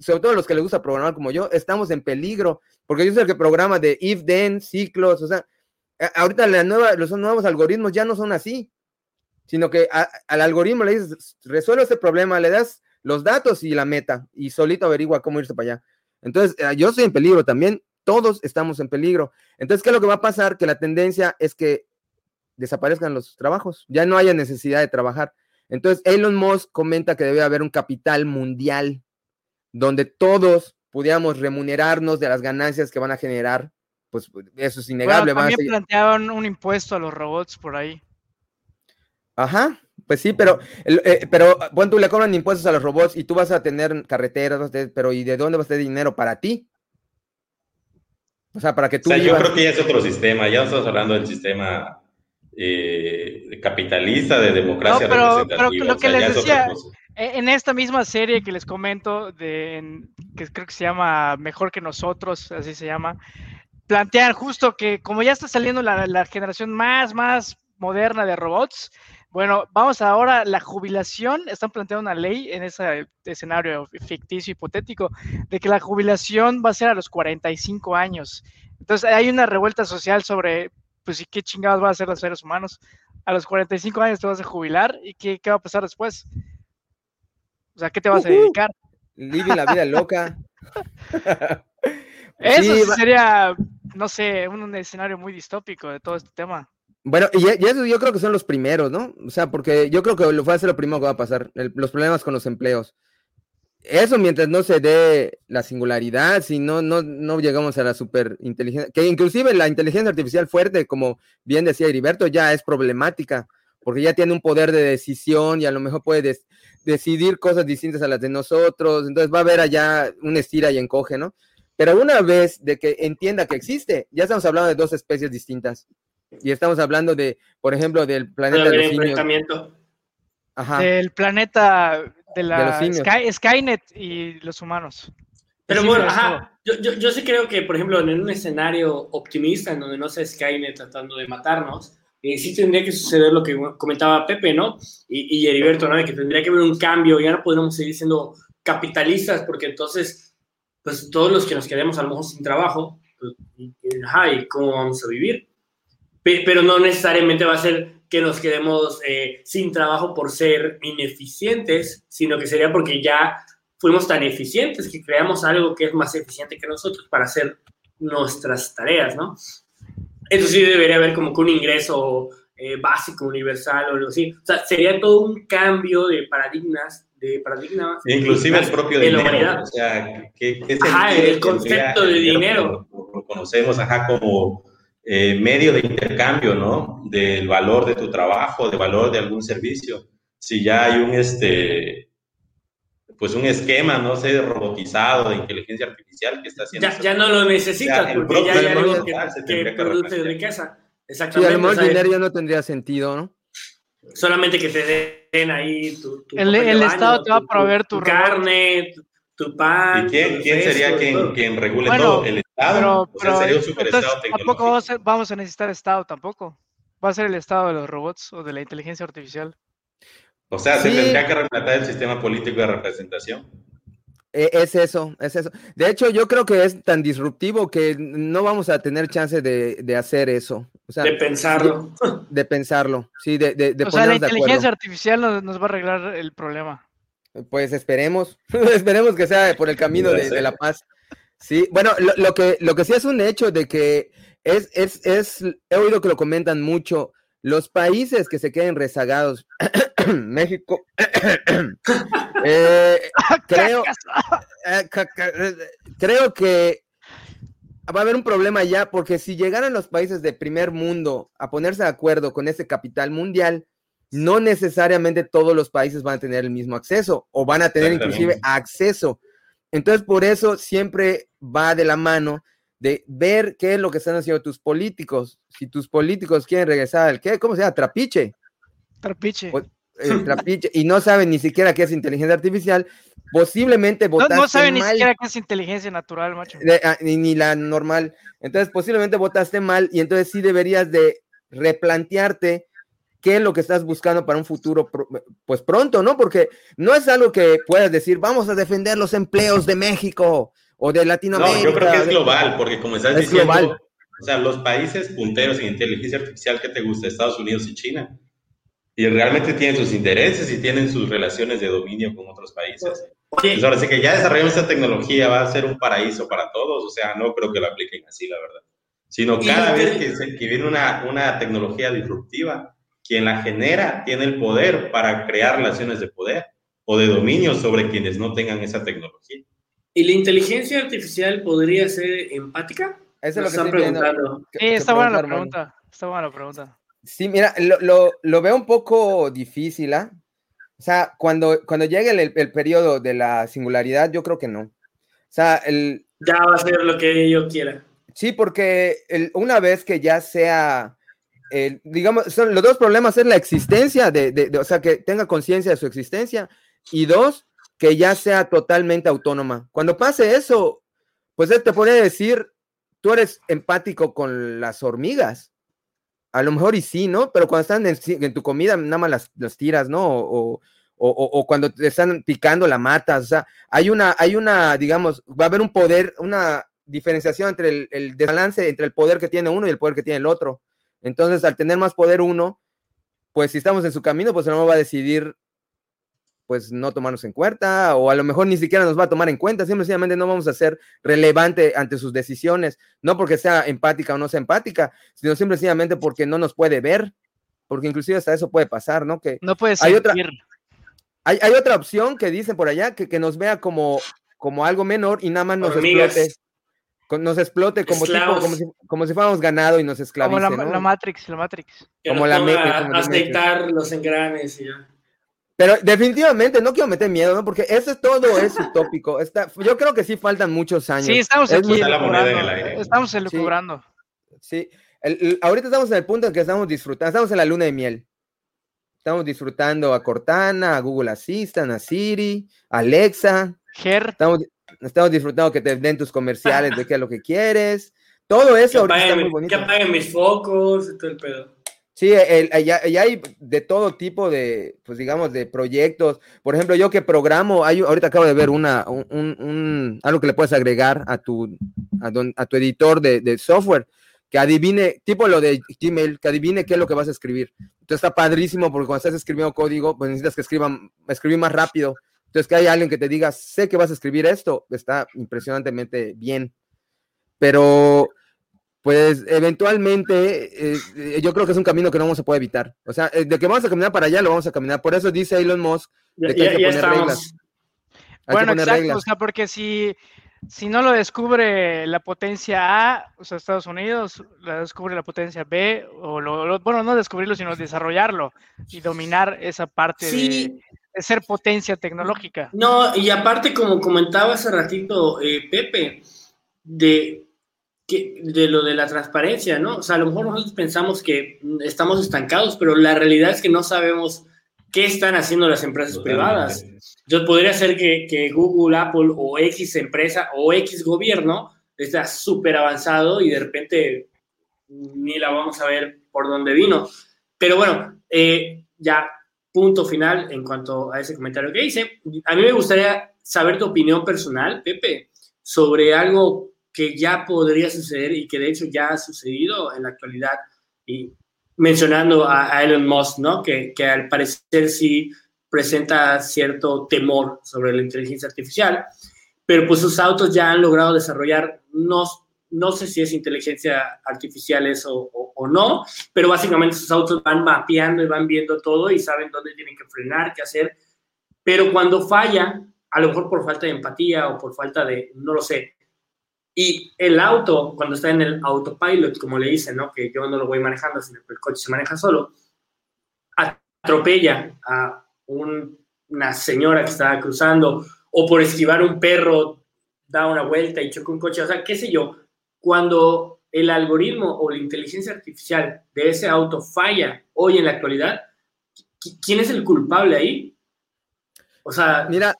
sobre todo los que les gusta programar como yo, estamos en peligro, porque yo soy el que programa de if, then, ciclos, o sea, ahorita la nueva, los nuevos algoritmos ya no son así, sino que al algoritmo le dices, resuelve este problema, le das los datos y la meta, y solito averigua cómo irse para allá. Entonces, eh, yo estoy en peligro también, todos estamos en peligro. Entonces, ¿qué es lo que va a pasar? Que la tendencia es que desaparezcan los trabajos, ya no haya necesidad de trabajar. Entonces, Elon Musk comenta que debe haber un capital mundial donde todos pudiéramos remunerarnos de las ganancias que van a generar pues eso es innegable. también planteaban un impuesto a los robots por ahí. Ajá, pues sí, pero, eh, pero bueno, tú le cobran impuestos a los robots y tú vas a tener carreteras, pero ¿y de dónde va a tener dinero para ti? O sea, para que tú... O sea, yo creo que ya es otro sistema, ya no estamos hablando del sistema eh, capitalista de democracia pero, Pero lo que les decía, en esta misma serie que les comento, de, que creo que se llama Mejor que nosotros, así se llama, plantear justo que como ya está saliendo la, generación más, más moderna de robots, bueno, vamos ahora, la jubilación, están planteando una ley en ese escenario ficticio, hipotético, de que la jubilación va a ser a los 45 años. Entonces hay una revuelta social sobre, pues, ¿y qué chingados van a hacer los seres humanos? A los 45 años te vas a jubilar y ¿qué, qué va a pasar después? O sea, ¿qué te vas a dedicar? Vive la vida loca. Eso sería no sé, un, escenario muy distópico de todo este tema. Bueno, y, eso yo creo que son los primeros, ¿no? O sea, porque yo creo que lo fue a ser lo primero que va a pasar, los problemas con los empleos. Eso mientras no se dé la singularidad, si no, no, no llegamos a la superinteligencia, que inclusive la inteligencia artificial fuerte, como bien decía Heriberto, ya es problemática, porque ya tiene un poder de decisión y a lo mejor puede decidir cosas distintas a las de nosotros, entonces va a haber allá un estira y encoge, ¿no? Pero una vez de que entienda que existe, ya estamos hablando de dos especies distintas. Y estamos hablando de, por ejemplo, del planeta de los simios. Ajá. Del planeta de la Skynet y los humanos. Pero bueno, ajá, yo, yo, yo, sí creo que, por ejemplo, en un escenario optimista, en donde no sea Skynet tratando de matarnos, eh, sí tendría que suceder lo que comentaba Pepe, ¿no? Y, y Heriberto, ¿no? De que tendría que haber un cambio, ya no podemos seguir siendo capitalistas, porque entonces pues todos los que nos quedemos a lo mejor sin trabajo, pues, cómo vamos a vivir. Pero no necesariamente va a ser que nos quedemos eh, sin trabajo por ser ineficientes, sino que sería porque ya fuimos tan eficientes que creamos algo que es más eficiente que nosotros para hacer nuestras tareas, ¿no? Eso sí debería haber como que un ingreso eh, básico, universal o algo así. O sea, sería todo un cambio de paradigmas, de paradigmas. Inclusive el propio de dinero. O sea, ¿qué, qué ajá, el concepto de dinero. Lo, conocemos, ajá, como eh, medio de intercambio, ¿no? Del valor de tu trabajo, del valor de algún servicio. Si ya hay un, este, pues un esquema, no sé, robotizado de inteligencia artificial que está haciendo. Ya, ya no lo necesitas, porque ya hay algo que, que produce riqueza. Exactamente. Sí, a lo mejor el dinero ya no tendría sentido, ¿no? Solamente que te den ahí tu. tu el, el Estado te va a proveer tu, carne, tu, pan. ¿Y quién, quién sería quien, quien, regule todo? ¿El Estado? Pero, o sea, sería un superestado Tampoco vamos a, vamos a necesitar Estado, tampoco. Va a ser el Estado de los robots o de la inteligencia artificial. O sea, se tendría que replantar el sistema político de representación. E, es eso, es eso. De hecho, yo creo que es tan disruptivo que no vamos a tener chance de, hacer eso. de pensarlo. De, pensarlo, sí, de, de, O sea, la inteligencia artificial nos, va a arreglar el problema. Pues esperemos, esperemos que sea por el camino de, la paz. Sí, bueno, lo, que, lo que sí es un hecho de que es, es, es, he oído que lo comentan mucho, los países que se queden rezagados, México, eh, creo, eh, creo que va a haber un problema ya, porque si llegaran los países de primer mundo a ponerse de acuerdo con ese capital mundial, no necesariamente todos los países van a tener el mismo acceso o van a tener inclusive acceso. Entonces, por eso siempre va de la mano de ver qué es lo que están haciendo tus políticos. Si tus políticos quieren regresar al qué, ¿cómo se llama? Trapiche. Trapiche. trapiche y no saben ni siquiera qué es inteligencia artificial, posiblemente votaste no, no saben ni siquiera qué es inteligencia natural, macho. Ah, ni, la normal. Entonces, posiblemente votaste mal y entonces sí deberías de replantearte qué es lo que estás buscando para un futuro, pues pronto, ¿no? Porque no es algo que puedas decir, vamos a defender los empleos de México o de Latinoamérica. No, yo creo que es global, porque como estás diciendo, o sea, los países punteros en inteligencia artificial que te gusta, Estados Unidos y China, y realmente tienen sus intereses y tienen sus relaciones de dominio con otros países. Pues ahora sí que ya desarrollamos esta tecnología, va a ser un paraíso para todos, o sea, no creo que lo apliquen así, la verdad. Sino cada vez que, que viene una, una tecnología disruptiva, quien la genera tiene el poder para crear relaciones de poder o de dominio sobre quienes no tengan esa tecnología. ¿Y la inteligencia artificial podría ser empática? Eso es lo que están preguntando. Sí, está buena la pregunta. Está buena la pregunta. Sí, mira, lo, lo, veo un poco difícil, ¿ah? O sea, cuando, cuando llegue el, el, periodo de la singularidad, yo creo que no. O sea, el... Ya va a ser lo que yo quiera. Sí, porque el, una vez que ya sea, el, digamos, son los dos problemas es la existencia de, de o sea, que tenga conciencia de su existencia y dos, que ya sea totalmente autónoma. Cuando pase eso, pues él te puede decir, tú eres empático con las hormigas. A lo mejor y sí, ¿no? Pero cuando están en, tu comida, nada más las, tiras, ¿no? O, o, cuando te están picando, la matas. O sea, hay una, hay una, digamos, va a haber un poder, una diferenciación entre el, el desbalance entre el poder que tiene uno y el poder que tiene el otro. Entonces, al tener más poder uno, pues si estamos en su camino, pues no va a decidir pues no tomarnos en cuenta o a lo mejor ni siquiera nos va a tomar en cuenta, simplemente no vamos a ser relevante ante sus decisiones, no porque sea empática o no sea empática, sino simplemente porque no nos puede ver, porque inclusive hasta eso puede pasar, ¿no? Que no puede ser. Hay otra, hay, hay, otra opción que dicen por allá, que, que, nos vea como, como algo menor y nada más nos explote. Nos explote como, como, si, como si fuéramos ganado y nos esclavice. Como la, Matrix, la Matrix. como la, a, aceitar los engranes y ya. Pero definitivamente no quiero meter miedo, ¿no? Porque eso todo es utópico. Está, yo creo que sí faltan muchos años. Sí, estamos aquí Estamos elucubrando. Sí, ahorita estamos en el punto en que estamos disfrutando, estamos en la luna de miel. Estamos disfrutando a Cortana, a Google Assistant, a Siri, a Alexa. Ger. Estamos, estamos disfrutando que te den tus comerciales de qué es lo que quieres. Todo eso ahorita está muy bonito. Que apaguen mis focos y todo el pedo. Sí, el, hay de todo tipo de, pues digamos, de proyectos. Por ejemplo, yo que programo, hay, ahorita acabo de ver una, un, un, algo que le puedes agregar a tu, a, tu editor de, software, que adivine, tipo lo de Gmail, que adivine qué es lo que vas a escribir. Entonces está padrísimo porque cuando estás escribiendo código, pues necesitas que escriban, escribir más rápido. Entonces que hay alguien que te diga, sé que vas a escribir esto, está impresionantemente bien. Pero pues eventualmente eh, yo creo que es un camino que no se puede evitar. O sea, eh, de que vamos a caminar para allá, lo vamos a caminar. Por eso dice Elon Musk de que hay que poner reglas. bueno, exacto, o sea, porque si, si no lo descubre la potencia A, o sea, Estados Unidos, la descubre la potencia B, o lo, bueno, no descubrirlo, sino desarrollarlo y dominar esa parte de, ser potencia tecnológica. No, y aparte, como comentaba hace ratito eh, Pepe, de que, de lo de la transparencia, ¿no? O sea, a lo mejor nosotros pensamos que estamos estancados, pero la realidad es que no sabemos qué están haciendo las empresas privadas. Entonces podría ser que, que, Google, Apple o X empresa o X gobierno está súper avanzado y de repente ni la vamos a ver por dónde vino. Pero bueno, eh, ya punto final en cuanto a ese comentario que hice. A mí me gustaría saber tu opinión personal, Pepe, sobre algo que ya podría suceder y que de hecho ya ha sucedido en la actualidad. Y mencionando a, Elon Musk, ¿no? Que, que, al parecer sí presenta cierto temor sobre la inteligencia artificial, pero pues sus autos ya han logrado desarrollar, no, no sé si es inteligencia artificial eso o, o no, pero básicamente sus autos van mapeando y van viendo todo y saben dónde tienen que frenar, qué hacer, pero cuando falla, a lo mejor por falta de empatía o por falta de, no lo sé, y el auto, cuando está en el autopilot, como le dicen, ¿no? que yo no lo voy manejando, sino que el coche se maneja solo, atropella a una señora que estaba cruzando o por esquivar un perro da una vuelta y choca un coche, o sea, qué sé yo, cuando el algoritmo o la inteligencia artificial de ese auto falla hoy en la actualidad, ¿quién es el culpable ahí? O sea, mira,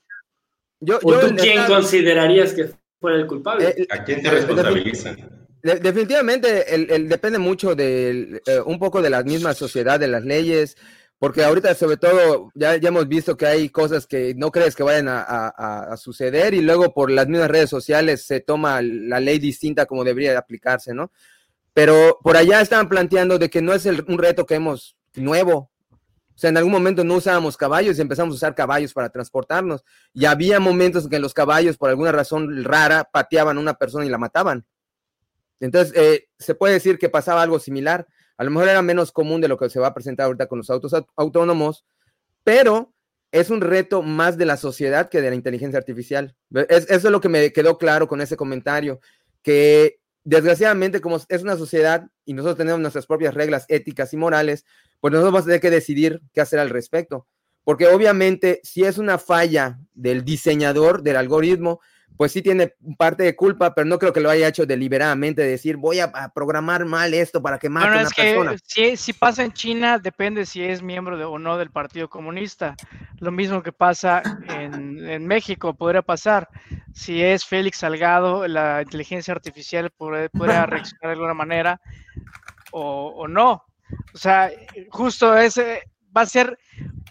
yo, ¿o tú quién considerarías que fuera el culpable. Eh, ¿A quién te responsabilizan? definitivamente el, depende mucho de eh, un poco de la misma sociedad, de las leyes, porque ahorita sobre todo ya, ya hemos visto que hay cosas que no crees que vayan a, suceder y luego por las mismas redes sociales se toma la ley distinta como debería aplicarse, ¿no? Pero por allá estaban planteando de que no es un reto que hemos nuevo, o sea, en algún momento no usábamos caballos y empezamos a usar caballos para transportarnos. Y había momentos en que los caballos, por alguna razón rara, pateaban a una persona y la mataban. Entonces, eh, se puede decir que pasaba algo similar. A lo mejor era menos común de lo que se va a presentar ahorita con los autos autónomos, pero es un reto más de la sociedad que de la inteligencia artificial. eso es lo que me quedó claro con ese comentario, que desgraciadamente, como es una sociedad y nosotros tenemos nuestras propias reglas éticas y morales, pues nosotros vamos a tener que decidir qué hacer al respecto. Porque obviamente, si es una falla del diseñador del algoritmo, pues sí tiene parte de culpa, pero no creo que lo haya hecho deliberadamente, decir voy a, programar mal esto para que mate a una persona. Si, si, pasa en China, depende si es miembro de, o no del Partido Comunista. Lo mismo que pasa en, en, México, podría pasar. Si es Félix Salgado, la inteligencia artificial podría, reaccionar de alguna manera o, o no. O sea, justo ese va a ser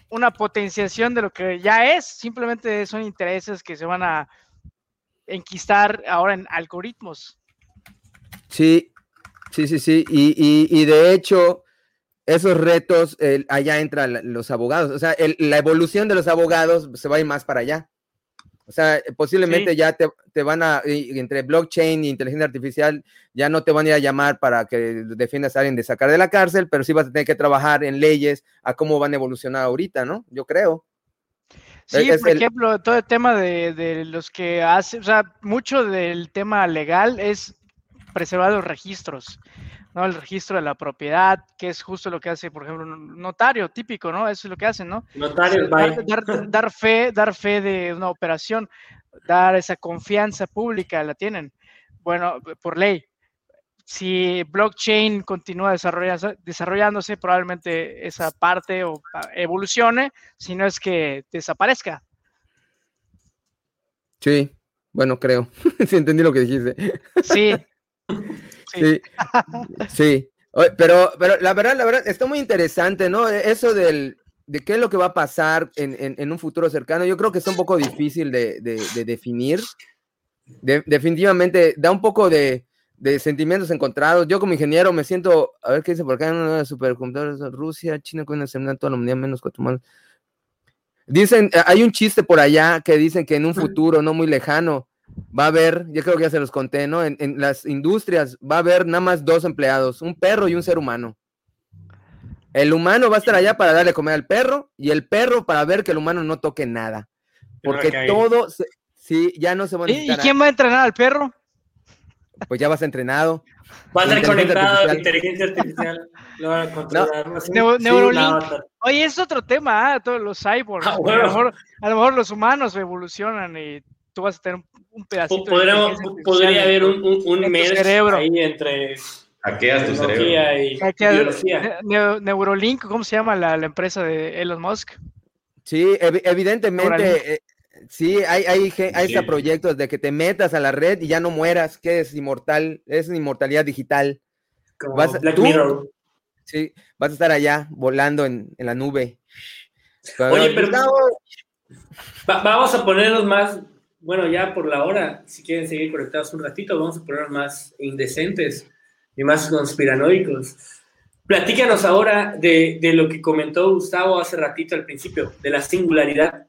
una potenciación de lo que ya es, simplemente son intereses que se van a enquistar ahora en algoritmos. Sí, sí, sí, sí. Y, de hecho, esos retos, allá entran los abogados. O sea, la evolución de los abogados se va a ir más para allá. O sea, posiblemente ya te, te, van a, entre blockchain e inteligencia artificial, ya no te van a ir a llamar para que defiendas a alguien de sacar de la cárcel, pero sí vas a tener que trabajar en leyes a cómo van a evolucionar ahorita, ¿no? Yo creo. Sí, por ejemplo, todo el tema de, de los que hace, o sea, mucho del tema legal es preservar los registros. ¿No? El registro de la propiedad, que es justo lo que hace, por ejemplo, un notario típico, ¿no? Eso es lo que hacen, ¿no? Notario, dar, dar, fe, dar fe de una operación, dar esa confianza pública, la tienen. Bueno, por ley. Si blockchain continúa desarrollándose, probablemente esa parte o evolucione, si no es que desaparezca. Sí, bueno, creo. sí, entendí lo que dijiste. Sí, Sí, sí. Pero, pero la verdad, la verdad, está muy interesante, ¿no? E, eso del, de qué es lo que va a pasar en, un futuro cercano, yo creo que es un poco difícil de, definir, definitivamente da un poco de, de, sentimientos encontrados. Yo como ingeniero me siento, a ver qué dice por acá, en una supercomputadora, Rusia, China con una semana toda la humanidad menos más. Dicen, hay un chiste por allá que dicen que en un futuro no muy lejano va a haber, yo creo que ya se los conté, ¿no? En, en las industrias va a haber nada más dos empleados, un perro y un ser humano. El humano va a estar allá para darle comer al perro y el perro para ver que el humano no toque nada. Porque todo, sí, ya no se va a ¿Y, ¿Y quién va a entrenar al perro? Pues ya vas entrenado. Va a estar conectado a inteligencia artificial. Lo van a controlar. No. Neurolink. Oye, es otro tema, ¿eh? todos los cyborgs. Ah, a, lo mejor, a, lo mejor, los humanos evolucionan y tú vas a tener un, pedacito. podría haber un, un, un cerebro ahí entre Hackeas tu cerebro. Y Neurolink, ¿cómo se llama la, la, empresa de Elon Musk? Sí, evidentemente, eh, sí, hay, hay, hay sí. proyectos de que te metas a la red y ya no mueras, que es inmortal, es inmortalidad digital. Como vas, Black tú, Mirror. Sí, vas a estar allá volando en, en la nube. Oye, pero va, vamos a ponernos más, bueno, ya por la hora, si quieren seguir conectados un ratito, vamos a ponernos más indecentes y más conspiranoicos. Platícanos ahora de, de, lo que comentó Gustavo hace ratito al principio, de la singularidad.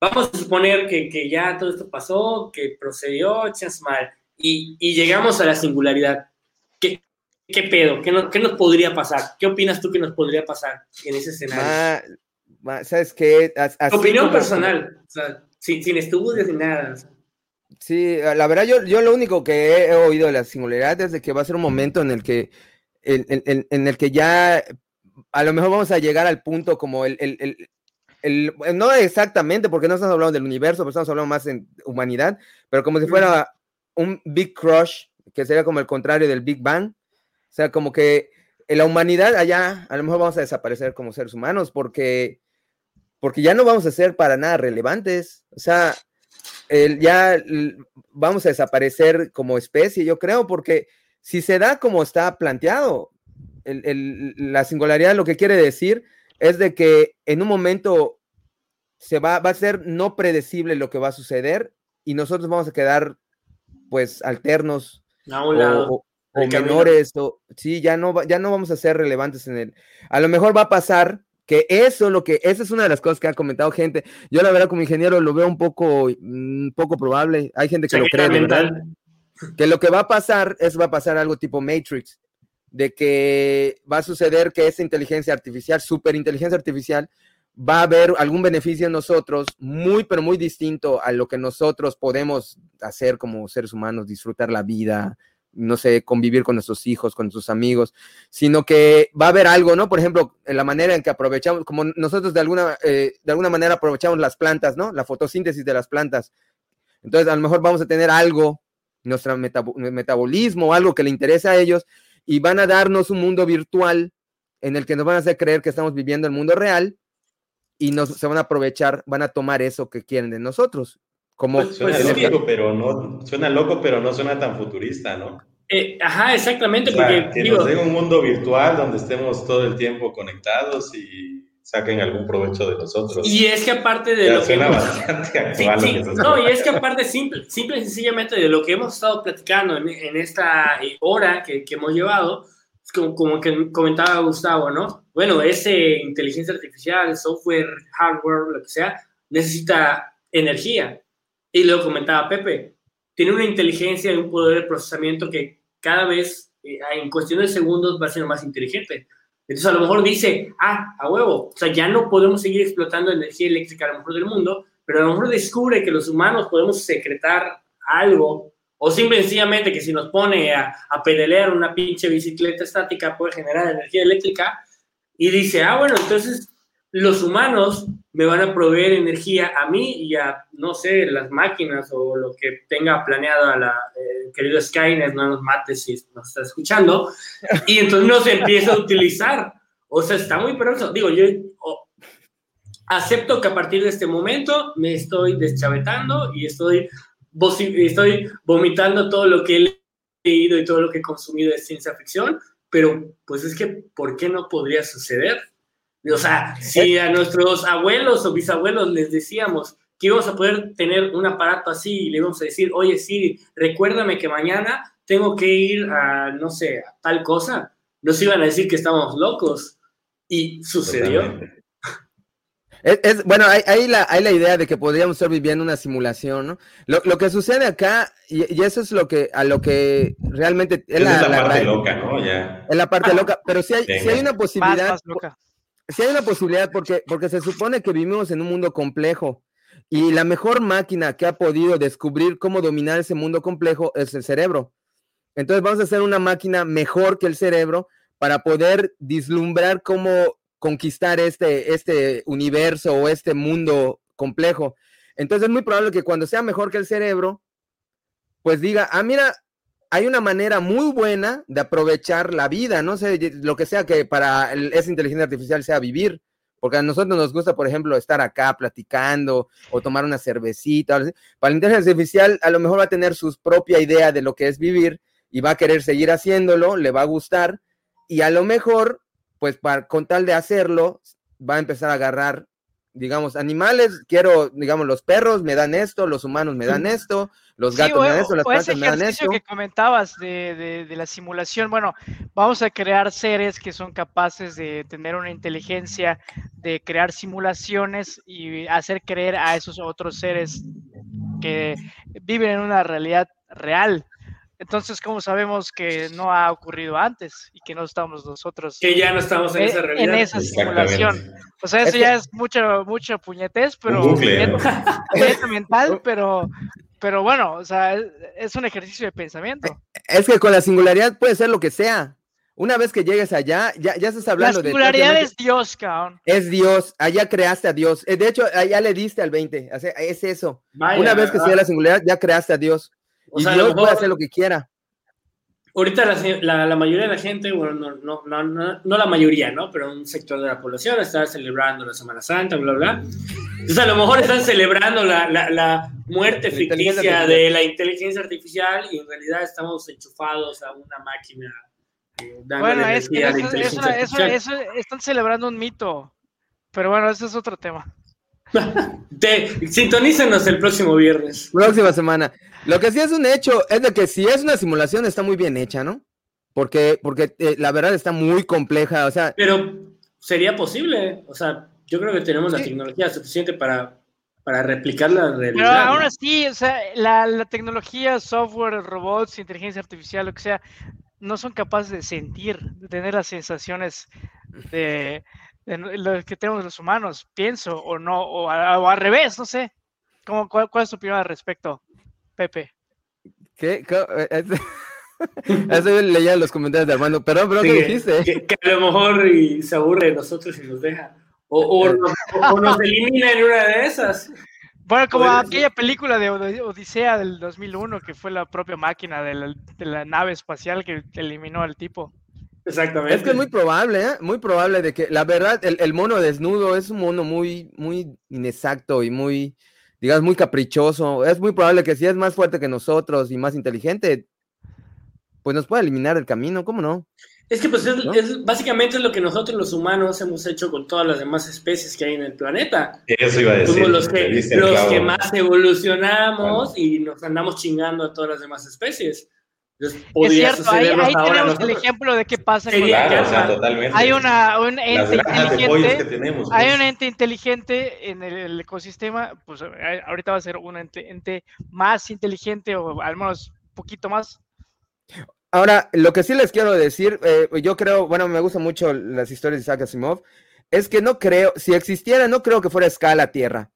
Vamos a suponer que, que ya todo esto pasó, que procedió, mal, y, y, llegamos a la singularidad. ¿Qué, qué pedo? ¿Qué, no, ¿Qué, nos podría pasar? ¿Qué opinas tú que nos podría pasar en ese escenario? Ma, ma, ¿Sabes qué? Así opinión como... personal, o sea, sin, sin estudios ni nada. Sí, la verdad yo, yo lo único que he oído de la singularidad es de que va a ser un momento en el que, en, en, en el que ya a lo mejor vamos a llegar al punto como el, el, el, el, no exactamente, porque no estamos hablando del universo, pero estamos hablando más en humanidad, pero como si fuera un Big Crush, que sería como el contrario del Big Bang. O sea, como que en la humanidad allá a lo mejor vamos a desaparecer como seres humanos porque, porque ya no vamos a ser para nada relevantes. O sea, el, ya vamos a desaparecer como especie, yo creo, porque si se da como está planteado, el, la singularidad lo que quiere decir es de que en un momento se va, va a ser no predecible lo que va a suceder y nosotros vamos a quedar pues alternos a un lado, o, o menores o sí ya no ya no vamos a ser relevantes en el a lo mejor va a pasar que eso lo que esa es una de las cosas que ha comentado gente. Yo la verdad como ingeniero lo veo un poco un poco probable. Hay gente que lo cree ¿verdad? que lo que va a pasar es va a pasar algo tipo Matrix de que va a suceder que esa inteligencia artificial superinteligencia artificial va a haber algún beneficio en nosotros muy, pero muy distinto a lo que nosotros podemos hacer como seres humanos, disfrutar la vida, no sé, convivir con nuestros hijos, con nuestros amigos, sino que va a haber algo, ¿no? Por ejemplo, en la manera en que aprovechamos, como nosotros de alguna, eh, de alguna manera aprovechamos las plantas, ¿no? La fotosíntesis de las plantas. Entonces, a lo mejor vamos a tener algo, nuestro metab metabolismo, algo que le interesa a ellos, y van a darnos un mundo virtual en el que nos van a hacer creer que estamos viviendo el mundo real, y nos, se van a aprovechar, van a tomar eso que quieren de nosotros. Como, pues suena, pues, loco, pero no, suena loco, pero no suena tan futurista, ¿no? Eh, ajá, exactamente. O sea, porque, que digo, nos den un mundo virtual donde estemos todo el tiempo conectados y saquen algún provecho de nosotros. Y es que aparte de ya lo suena que bastante actual sí, lo que sí. No, y es que aparte, simple, simple y sencillamente de lo que hemos estado platicando en, en esta eh, hora que, que hemos llevado, como, como, que comentaba Gustavo, ¿no? Bueno, ese inteligencia artificial, software, hardware, lo que sea, necesita energía. Y lo comentaba Pepe, tiene una inteligencia y un poder de procesamiento que cada vez, eh, en cuestión de segundos, va ser más inteligente. Entonces, a lo mejor dice, ah, a huevo, o sea, ya no podemos seguir explotando energía eléctrica a lo mejor del mundo, pero a lo mejor descubre que los humanos podemos secretar algo o simple y sencillamente que si nos pone a, a pedalear una pinche bicicleta estática puede generar energía eléctrica y dice, ah, bueno, entonces los humanos me van a proveer energía a mí y a, no sé, las máquinas o lo que tenga planeado a la eh, querido Skynet, no nos mate si nos está escuchando, y entonces no se empieza a utilizar. O sea, está muy peligroso. Digo, yo acepto que a partir de este momento me estoy deschavetando y estoy estoy vomitando todo lo que he leído y todo lo que he consumido de ciencia ficción, pero pues es que, ¿por qué no podría suceder? O sea, si a nuestros abuelos o bisabuelos les decíamos que íbamos a poder tener un aparato así y le íbamos a decir, oye, sí, recuérdame que mañana tengo que ir a, no sé, a tal cosa. Nos iban a decir que estábamos locos. Y sucedió. Es, bueno, hay, la, hay la idea de que podríamos estar viviendo una simulación, ¿no? Lo, lo que sucede acá, y, eso es lo que, a lo que realmente... Es, la, parte loca, ¿no? Ya. Es la parte loca, pero si hay, si hay una posibilidad... Si hay una posibilidad, porque, porque se supone que vivimos en un mundo complejo, y la mejor máquina que ha podido descubrir cómo dominar ese mundo complejo es el cerebro. Entonces vamos a hacer una máquina mejor que el cerebro para poder vislumbrar cómo conquistar este, este universo o este mundo complejo. Entonces es muy probable que cuando sea mejor que el cerebro, pues diga, ah, mira, hay una manera muy buena de aprovechar la vida, no sé, lo que sea que para esa inteligencia artificial sea vivir. Porque a nosotros nos gusta, por ejemplo, estar acá platicando o tomar una cervecita. Para la inteligencia artificial, a lo mejor va a tener su propia idea de lo que es vivir y va a querer seguir haciéndolo, le va a gustar y a lo mejor, pues para, con tal de hacerlo, va a empezar a agarrar, digamos, animales. Quiero, digamos, los perros me dan esto, los humanos me dan esto, los gatos me dan esto, las plantas me dan esto. que comentabas de, de, la simulación, bueno, vamos a crear seres que son capaces de tener una inteligencia, de crear simulaciones y hacer creer a esos otros seres que viven en una realidad real. Entonces, ¿cómo sabemos que no ha ocurrido antes y que no estamos nosotros? Que ya no estamos en, esa realidad. En esa simulación. O sea, eso ya es mucho, mucho puñetez, pero mental, pero pero bueno, o sea, es un ejercicio de pensamiento. Es que con la singularidad puede ser lo que sea. Una vez que llegues allá, ya, ya estás hablando de... La singularidad es Dios, cabrón. Es Dios, allá creaste a Dios. Eh, de hecho, allá le diste al 20, es eso. Una vez que sea la singularidad, ya creaste a Dios. y Dios puede hacer lo que quiera. Ahorita la, la, mayoría de la gente, bueno, no, no, no, no, la mayoría, ¿no? Pero un sector de la población está celebrando la Semana Santa, bla, bla. Entonces, a lo mejor están celebrando la, la muerte ficticia de la inteligencia artificial y en realidad estamos enchufados a una máquina. Eh, bueno, es que eso, eso, están celebrando un mito. Pero bueno, ese es otro tema. Te, sintonícenos el próximo viernes. Próxima semana. Lo que sí es un hecho es de que si es una simulación está muy bien hecha, ¿no? Porque, porque eh, la verdad está muy compleja, o sea... Pero sería posible, o sea, yo creo que tenemos la tecnología suficiente para, para replicar la realidad. Pero aún así, o sea, la, la tecnología, software, robots, inteligencia artificial, lo que sea, no son capaces de sentir, de tener las sensaciones de, lo que tenemos los humanos, pienso, o no, o, al revés, no sé. ¿Cómo, cuál, es tu opinión al respecto, Pepe? ¿Qué? Eso leía los comentarios de Armando. Perdón, pero ¿qué dijiste? Que, a lo mejor y se aburre de nosotros y nos deja. O, o, nos, elimina en una de esas. Bueno, como aquella película de Odisea del 2001, que fue la propia máquina de la, de la nave espacial que eliminó al tipo. Exactamente. Es que es muy probable, ¿eh? Muy probable de que, la verdad, el, mono desnudo es un mono muy, muy inexacto y muy, digamos, muy caprichoso. Es muy probable que si es más fuerte que nosotros y más inteligente, pues nos pueda eliminar del camino, ¿cómo no? Es que pues es, básicamente es lo que nosotros los humanos hemos hecho con todas las demás especies que hay en el planeta. Eso iba a decir. Somos los que, los que más evolucionamos y nos andamos chingando a todas las demás especies. Es cierto, ahí, tenemos el ejemplo de qué pasa con Hay una, un ente inteligente, hay un ente inteligente en el, ecosistema, pues eh, ahorita va a ser un ente, más inteligente o al menos un poquito más. Ahora, lo que sí les quiero decir, eh, yo creo, bueno, me gustan mucho las historias de Isaac Asimov, es que no creo, si existiera, no creo que fuera escala Tierra.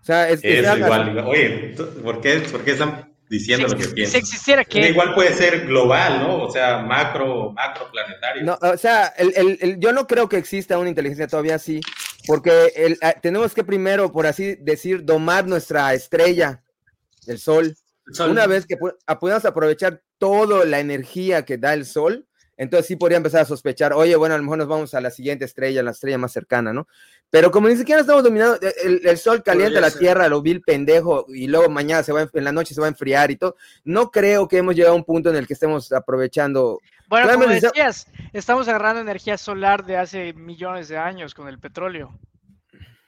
O sea, es, que igual. Oye, ¿por qué, ¿por qué están diciendo lo que piensa. Si existiera que... Igual puede ser global, ¿no? O sea, macro, macro planetario. No, o sea, el, el, yo no creo que exista una inteligencia todavía así, porque el, tenemos que primero, por así decir, domar nuestra estrella, el sol. Una vez que podamos aprovechar toda la energía que da el sol, entonces sí podría empezar a sospechar, oye, bueno, a lo mejor nos vamos a la siguiente estrella, la estrella más cercana, ¿no? Pero como ni siquiera estamos dominando, eh, el, sol calienta la tierra, lo vil pendejo, y luego mañana se va, en la noche se va a enfriar y todo. No creo que hemos llegado a un punto en el que estemos aprovechando. Bueno, como decías, estamos agarrando energía solar de hace millones de años con el petróleo.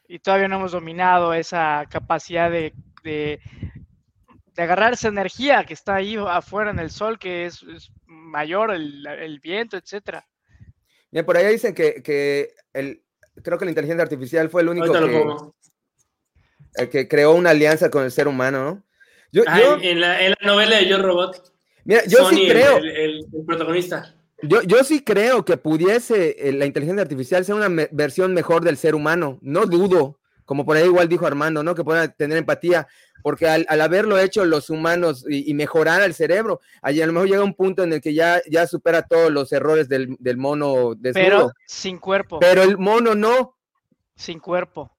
y todavía no hemos dominado esa capacidad de, de, agarrar esa energía que está ahí afuera en el sol, que es, mayor, el, el, viento, etcétera. Bien, por ahí dicen que, que el, creo que la inteligencia artificial fue el único que, que, creó una alianza con el ser humano, ¿no? Yo, ah, en, la, en, la, novela de Yo Robot. Mira, yo sí creo. El, el, protagonista. Yo, yo sí creo que pudiese eh, la inteligencia artificial ser una versión mejor del ser humano. No dudo, como por ahí igual dijo Armando, ¿no? Que pueda tener empatía, porque al, haberlo hecho los humanos y, mejorar el cerebro, allí a lo mejor llega un punto en el que ya, ya supera todos los errores del, del mono desnudo. Pero sin cuerpo. Pero el mono no. Sin cuerpo.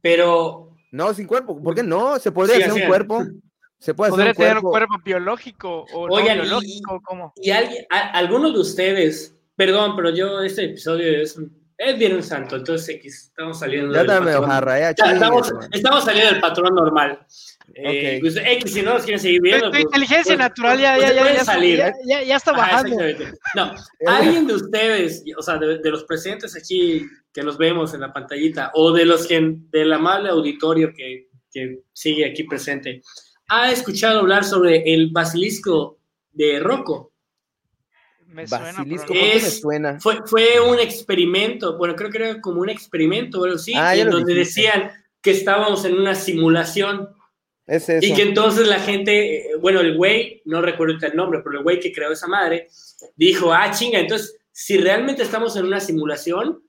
Pero. No, sin cuerpo. ¿Por qué no? Se podría hacer un cuerpo. Se puede tener un cuerpo biológico o no biológico, ¿cómo? Y alguien, algunos de ustedes, perdón, pero yo este episodio es, es bien un santo, entonces estamos saliendo ya del patrón. ya, estamos, estamos, saliendo del patrón normal. Eh, pues, X, si no nos quieren seguir viendo. Tu, pues, inteligencia pues, natural ya, ya, ya, salir. ya, ya, está bajando. no, alguien de ustedes, o sea, de, de, los presentes aquí que nos vemos en la pantallita, o de los que, del amable auditorio que, que sigue aquí presente, ¿Ha escuchado hablar sobre el basilisco de Rocco? Me suena, me suena? Fue, fue, un experimento, bueno, creo que era como un experimento, bueno, sí, ah, en donde decían que estábamos en una simulación. Es eso. Y que entonces la gente, bueno, el güey, no recuerdo el nombre, pero el güey que creó esa madre, dijo, ah, chinga, entonces, si realmente estamos en una simulación,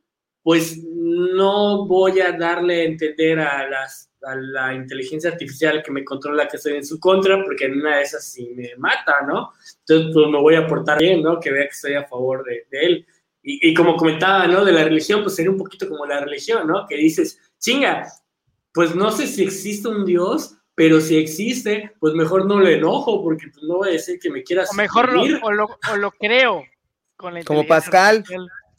pues no voy a darle a entender a las a la inteligencia artificial que me controla que estoy en su contra, porque en una de esas sí me mata, ¿no? Entonces, pues me voy a portar bien, ¿no? Que vea que estoy a favor de, él. Y, y, como comentaba, ¿no? De la religión, pues sería un poquito como la religión, ¿no? Que dices, chinga, pues no sé si existe un Dios, pero si existe, pues mejor no le enojo, porque pues, no voy a decir que me quieras. O mejor lo, o lo, o lo, creo. Con la como Pascal.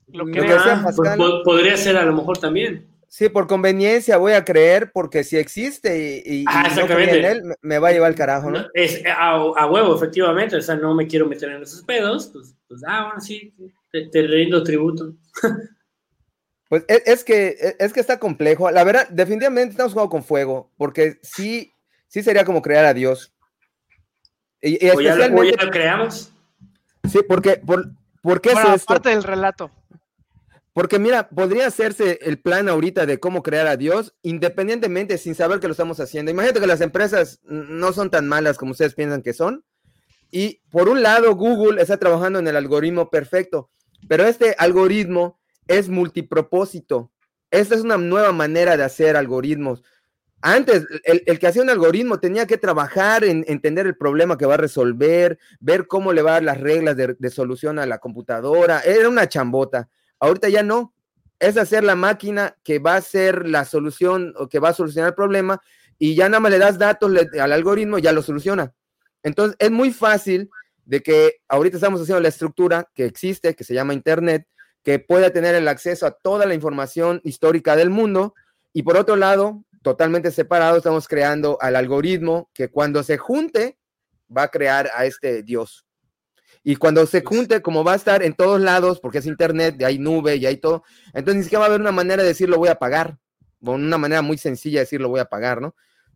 Lo, creo. Ah, pues, podría ser a lo mejor también. Sí, por conveniencia voy a creer, porque si existe y, ah, no en él, me va a llevar el carajo, ¿no? Es, a, huevo, efectivamente, o sea, no me quiero meter en esos pedos, pues, pues ah, bueno, sí, te, rindo tributo. Pues e, es, que, e, es que está complejo. La verdad, definitivamente estamos jugando con fuego, porque sí, sí sería como crear a Dios. Y, o, ya lo, creamos. Sí, porque, por, ¿por qué es parte del relato. Porque mira, podría hacerse el plan ahorita de cómo crear a Dios independientemente sin saber que lo estamos haciendo. Imagínate que las empresas no son tan malas como ustedes piensan que son. Y por un lado, Google está trabajando en el algoritmo perfecto, pero este algoritmo es multipropósito. Esta es una nueva manera de hacer algoritmos. Antes, el, que hacía un algoritmo tenía que trabajar en entender el problema que va a resolver, ver cómo le va a dar las reglas de, de solución a la computadora. Era una chambota. Ahorita ya no. Es hacer la máquina que va a ser la solución o que va a solucionar el problema y ya nada más le das datos al algoritmo y ya lo soluciona. Entonces es muy fácil de que ahorita estamos haciendo la estructura que existe, que se llama Internet, que pueda tener el acceso a toda la información histórica del mundo y por otro lado, totalmente separado, estamos creando al algoritmo que cuando se junte va a crear a este Dios. Y cuando se pues junte, como va a estar en todos lados, porque es internet, y hay nube y hay todo, entonces ni siquiera va a haber una manera de decir lo voy a pagar, o una manera muy sencilla de decir lo voy a pagar, ¿no?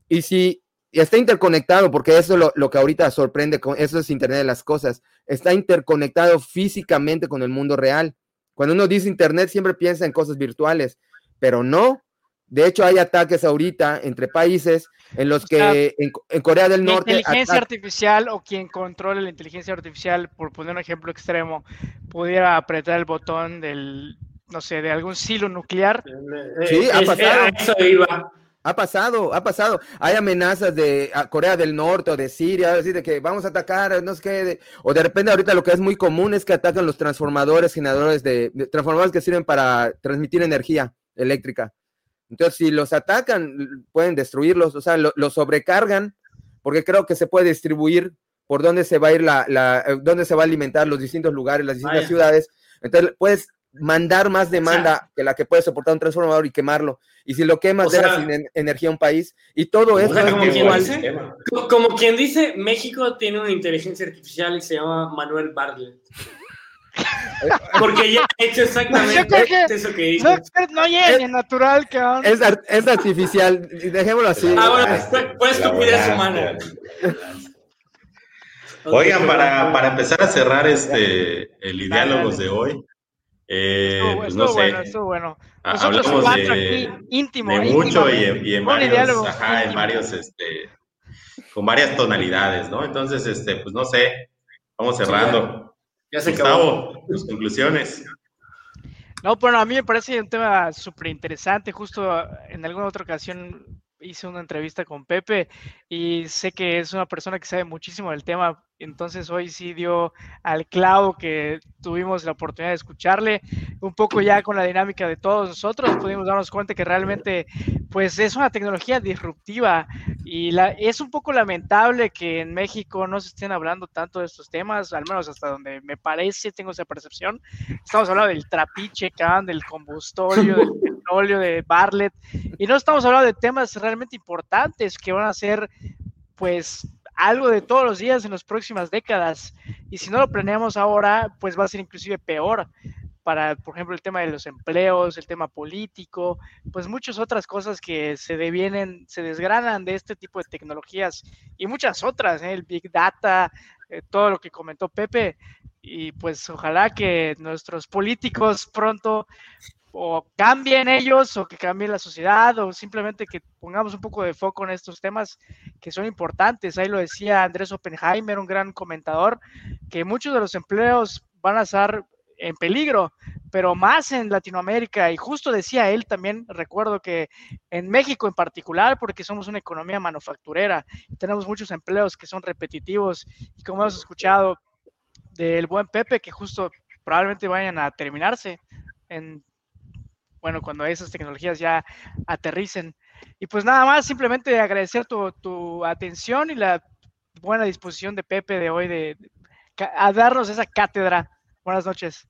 Y si está interconectado, porque eso es lo, lo, que ahorita sorprende, eso es Internet de las Cosas, está interconectado físicamente con el mundo real. Cuando uno dice Internet siempre piensa en cosas virtuales, pero no, de hecho, hay ataques ahorita entre países en los que en, Corea del Norte. La inteligencia artificial o quien controle la inteligencia artificial, por poner un ejemplo extremo, pudiera apretar el botón del, no sé, de algún silo nuclear. Sí, ha pasado. Ha pasado, ha pasado. Hay amenazas de Corea del Norte o de Siria, decir, de que vamos a atacar, no sé qué, o de repente ahorita lo que es muy común es que atacan los transformadores, generadores de transformadores que sirven para transmitir energía eléctrica. Entonces, si los atacan, pueden destruirlos, o sea, los sobrecargan, porque creo que se puede distribuir por dónde se va a ir la, la eh, dónde se va a alimentar los distintos lugares, las distintas ciudades. Entonces, puedes mandar más demanda que la que puede soportar un transformador y quemarlo. Y si lo quemas, dejas sin energía a un país. Y todo eso como, quien dice, como quien dice, México tiene una inteligencia artificial y se llama Manuel Bartlett. Porque ya he hecho exactamente eso que hizo. No, no es natural, cabrón. Es, es artificial, dejémoslo así. Ah, bueno, fue, fue estupidez humana. Oigan, para, para, empezar a cerrar este el diálogos de hoy, eh, pues no sé, bueno, estuvo bueno. hablamos de, íntimo, de mucho y, y, en varios, ajá, en varios, este, con varias tonalidades, ¿no? Entonces, este, pues no sé, vamos cerrando. Ya, se Gustavo, tus conclusiones. No, bueno, a mí me parece un tema súper interesante. Justo en alguna otra ocasión hice una entrevista con Pepe y sé que es una persona que sabe muchísimo del tema, entonces hoy sí dio al clavo que tuvimos la oportunidad de escucharle, un poco ya con la dinámica de todos nosotros, pudimos darnos cuenta que realmente pues es una tecnología disruptiva y la, es un poco lamentable que en México no se estén hablando tanto de estos temas, al menos hasta donde me parece, tengo esa percepción. Estamos hablando del trapiche, del combustorio, del petróleo, de Barlet, y no estamos hablando de temas realmente importantes que van a ser, pues, algo de todos los días en las próximas décadas. Y si no lo planeamos ahora, pues va a ser inclusive peor para, por ejemplo, el tema de los empleos, el tema político, pues muchas otras cosas que se devienen, se desgranan de este tipo de tecnologías y muchas otras, ¿eh? el Big Data, eh, todo lo que comentó Pepe. Y pues ojalá que nuestros políticos pronto o cambien ellos o que cambie la sociedad o simplemente que pongamos un poco de foco en estos temas que son importantes. Ahí lo decía Andrés Oppenheimer, un gran comentador, que muchos de los empleos van a estar en peligro, pero más en Latinoamérica. Y justo decía él también, recuerdo que en México en particular, porque somos una economía manufacturera, tenemos muchos empleos que son repetitivos y como hemos escuchado del buen Pepe, que justo probablemente vayan a terminarse en bueno, cuando esas tecnologías ya aterricen. Y pues nada más, simplemente agradecer tu, atención y la buena disposición de Pepe de hoy de, a darnos esa cátedra. Buenas noches.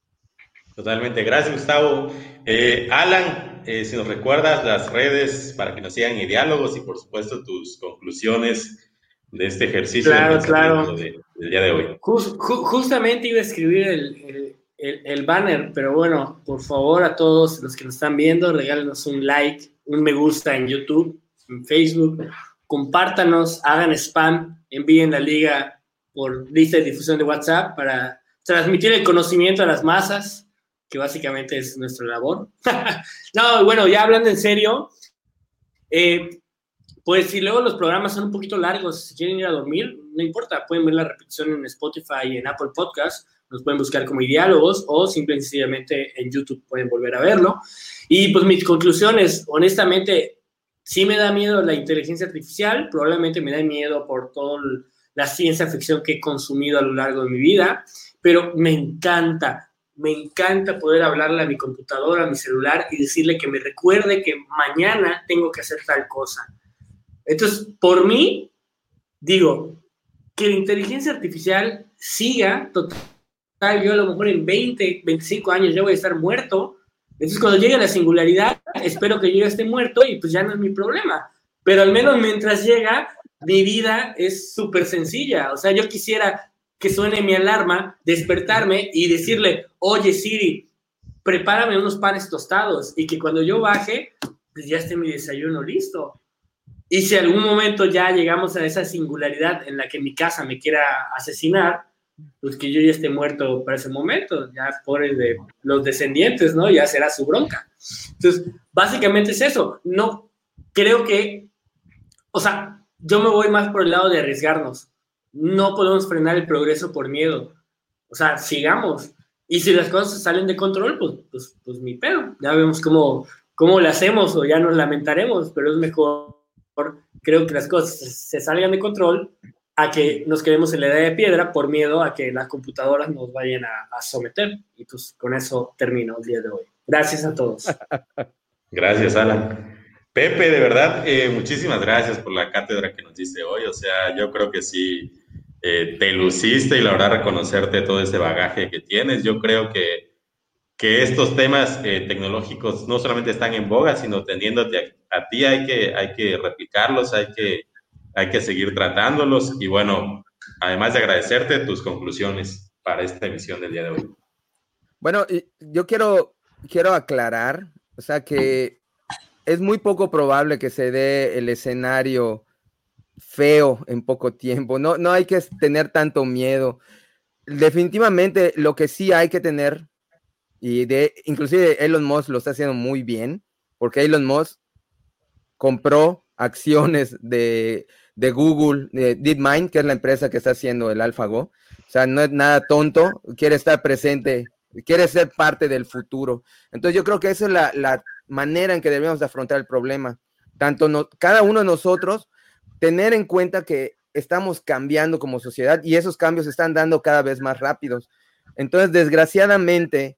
Totalmente, gracias Gustavo. Eh, Alan, eh, si nos recuerdas las redes para que nos sigan en diálogos y por supuesto tus conclusiones de este ejercicio claro, claro. del día de hoy. justamente iba a escribir el, el, banner, pero bueno, por favor a todos los que nos están viendo, regálenos un like, un me gusta en YouTube, en Facebook, compártanos, hagan spam, envíen la liga por lista de difusión de WhatsApp para transmitir el conocimiento a las masas, que básicamente es nuestra labor. no, bueno, ya hablando en serio, eh, pues si luego los programas son un poquito largos, si quieren ir a dormir, no importa, pueden ver la repetición en Spotify y en Apple Podcast nos pueden buscar como diálogos o simplemente en YouTube pueden volver a verlo. Y pues mis conclusiones, honestamente, sí me da miedo la inteligencia artificial, probablemente me da miedo por toda la ciencia ficción que he consumido a lo largo de mi vida, pero me encanta, me encanta poder hablarle a mi computadora, a mi celular y decirle que me recuerde que mañana tengo que hacer tal cosa. Entonces, por mí, digo, que la inteligencia artificial siga totalmente yo a lo mejor en 20, 25 años ya voy a estar muerto. Entonces, cuando llegue la singularidad, espero que yo ya esté muerto y pues ya no es mi problema. Pero al menos mientras llega, mi vida es súper sencilla. O sea, yo quisiera que suene mi alarma, despertarme y decirle, oye Siri, prepárame unos panes tostados y que cuando yo baje, pues ya esté mi desayuno listo. Y si algún momento ya llegamos a esa singularidad en la que mi casa me quiera asesinar, pues que yo ya esté muerto para ese momento, ya por el de los descendientes, ¿no? Ya será su bronca. Entonces, básicamente es eso. No, creo que, o sea, yo me voy más por el lado de arriesgarnos. No podemos frenar el progreso por miedo. O sea, sigamos. Y si las cosas salen de control, pues, pues, pues mi pedo. Ya vemos cómo, cómo lo hacemos o ya nos lamentaremos, pero es mejor, creo que las cosas se salgan de control a que nos quedemos en la edad de piedra por miedo a que las computadoras nos vayan a, someter. Y pues con eso termino el día de hoy. Gracias a todos. Gracias, Alan. Pepe, de verdad, eh, muchísimas gracias por la cátedra que nos diste hoy. O sea, yo creo que sí eh, te luciste y la verdad reconocerte todo ese bagaje que tienes. Yo creo que, que estos temas eh, tecnológicos no solamente están en boga, sino teniéndote a, a ti hay que, hay que replicarlos, hay que hay que seguir tratándolos y bueno, además de agradecerte tus conclusiones para esta emisión del día de hoy. Bueno, yo quiero, quiero aclarar, o sea, que es muy poco probable que se dé el escenario feo en poco tiempo. No, no hay que tener tanto miedo. Definitivamente lo que sí hay que tener, y de, inclusive Elon Musk lo está haciendo muy bien, porque Elon Musk compró acciones de, de Google, de DeepMind, que es la empresa que está haciendo el AlphaGo. O sea, no es nada tonto, quiere estar presente, quiere ser parte del futuro. Entonces yo creo que esa es la, la manera en que debemos de afrontar el problema. Tanto no, cada uno de nosotros tener en cuenta que estamos cambiando como sociedad y esos cambios se están dando cada vez más rápidos. Entonces, desgraciadamente,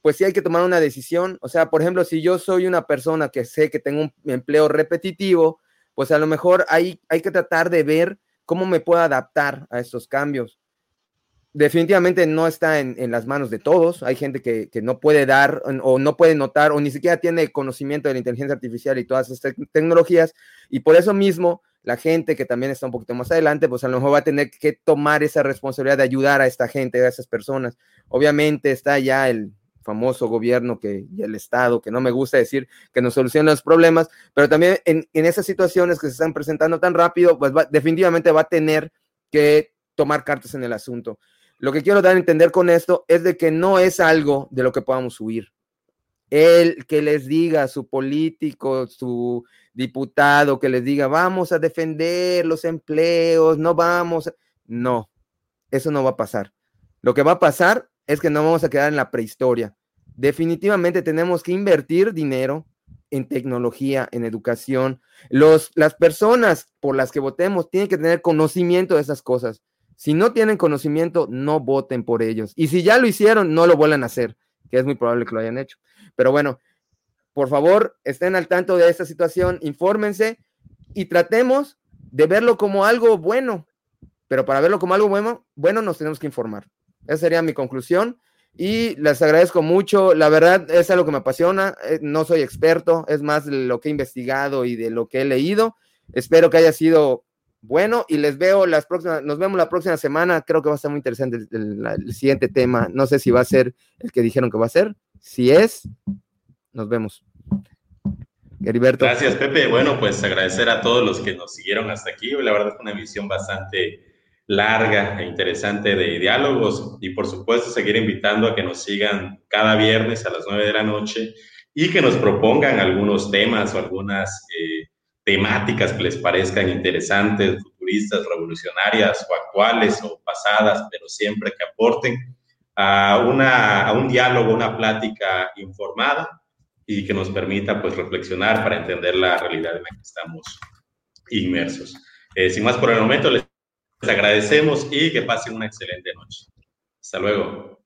pues sí hay que tomar una decisión. O sea, por ejemplo, si yo soy una persona que sé que tengo un empleo repetitivo, pues a lo mejor hay, hay que tratar de ver cómo me puedo adaptar a estos cambios definitivamente no está en, las manos de todos. Hay gente que, no puede dar o no puede notar o ni siquiera tiene conocimiento de la inteligencia artificial y todas estas tecnologías. Y por eso mismo, la gente que también está un poquito más adelante, pues a lo mejor va a tener que tomar esa responsabilidad de ayudar a esta gente, a esas personas. Obviamente está ya el famoso gobierno que, y el Estado, que no me gusta decir que nos soluciona los problemas, pero también en, esas situaciones que se están presentando tan rápido, pues definitivamente va a tener que tomar cartas en el asunto. Lo que quiero dar a entender con esto es de que no es algo de lo que podamos huir. El que les diga, su político, su diputado, que les diga, vamos a defender los empleos, no vamos. No, eso no va a pasar. Lo que va a pasar es que no vamos a quedar en la prehistoria. Definitivamente tenemos que invertir dinero en tecnología, en educación. Los, las personas por las que votemos tienen que tener conocimiento de esas cosas. Si no tienen conocimiento, no voten por ellos. Y si ya lo hicieron, no lo vuelvan a hacer, que es muy probable que lo hayan hecho. Pero bueno, por favor, estén al tanto de esta situación, infórmense y tratemos de verlo como algo bueno. Pero para verlo como algo bueno, bueno, nos tenemos que informar. Esa sería mi conclusión. Y les agradezco mucho. La verdad es algo que me apasiona. Eh, no soy experto, es más lo que he investigado y de lo que he leído. Espero que haya sido bueno, y les veo las próximas, nos vemos la próxima semana. Creo que va a estar muy interesante el, siguiente tema. No sé si va a ser el que dijeron que va a ser. Si es, nos vemos. Heriberto. Gracias, Pepe. Bueno, pues agradecer a todos los que nos siguieron hasta aquí. La verdad es una visión bastante larga e interesante de diálogos y por supuesto seguir invitando a que nos sigan cada viernes a las nueve de la noche y que nos propongan algunos temas o algunas eh, temáticas que les parezcan interesantes, futuristas, revolucionarias o actuales o pasadas, pero siempre que aporten a, una, a un diálogo, una plática informada y que nos permita pues reflexionar para entender la realidad en la que estamos inmersos. Eh, sin más por el momento, les agradecemos y que pasen una excelente noche. Hasta luego.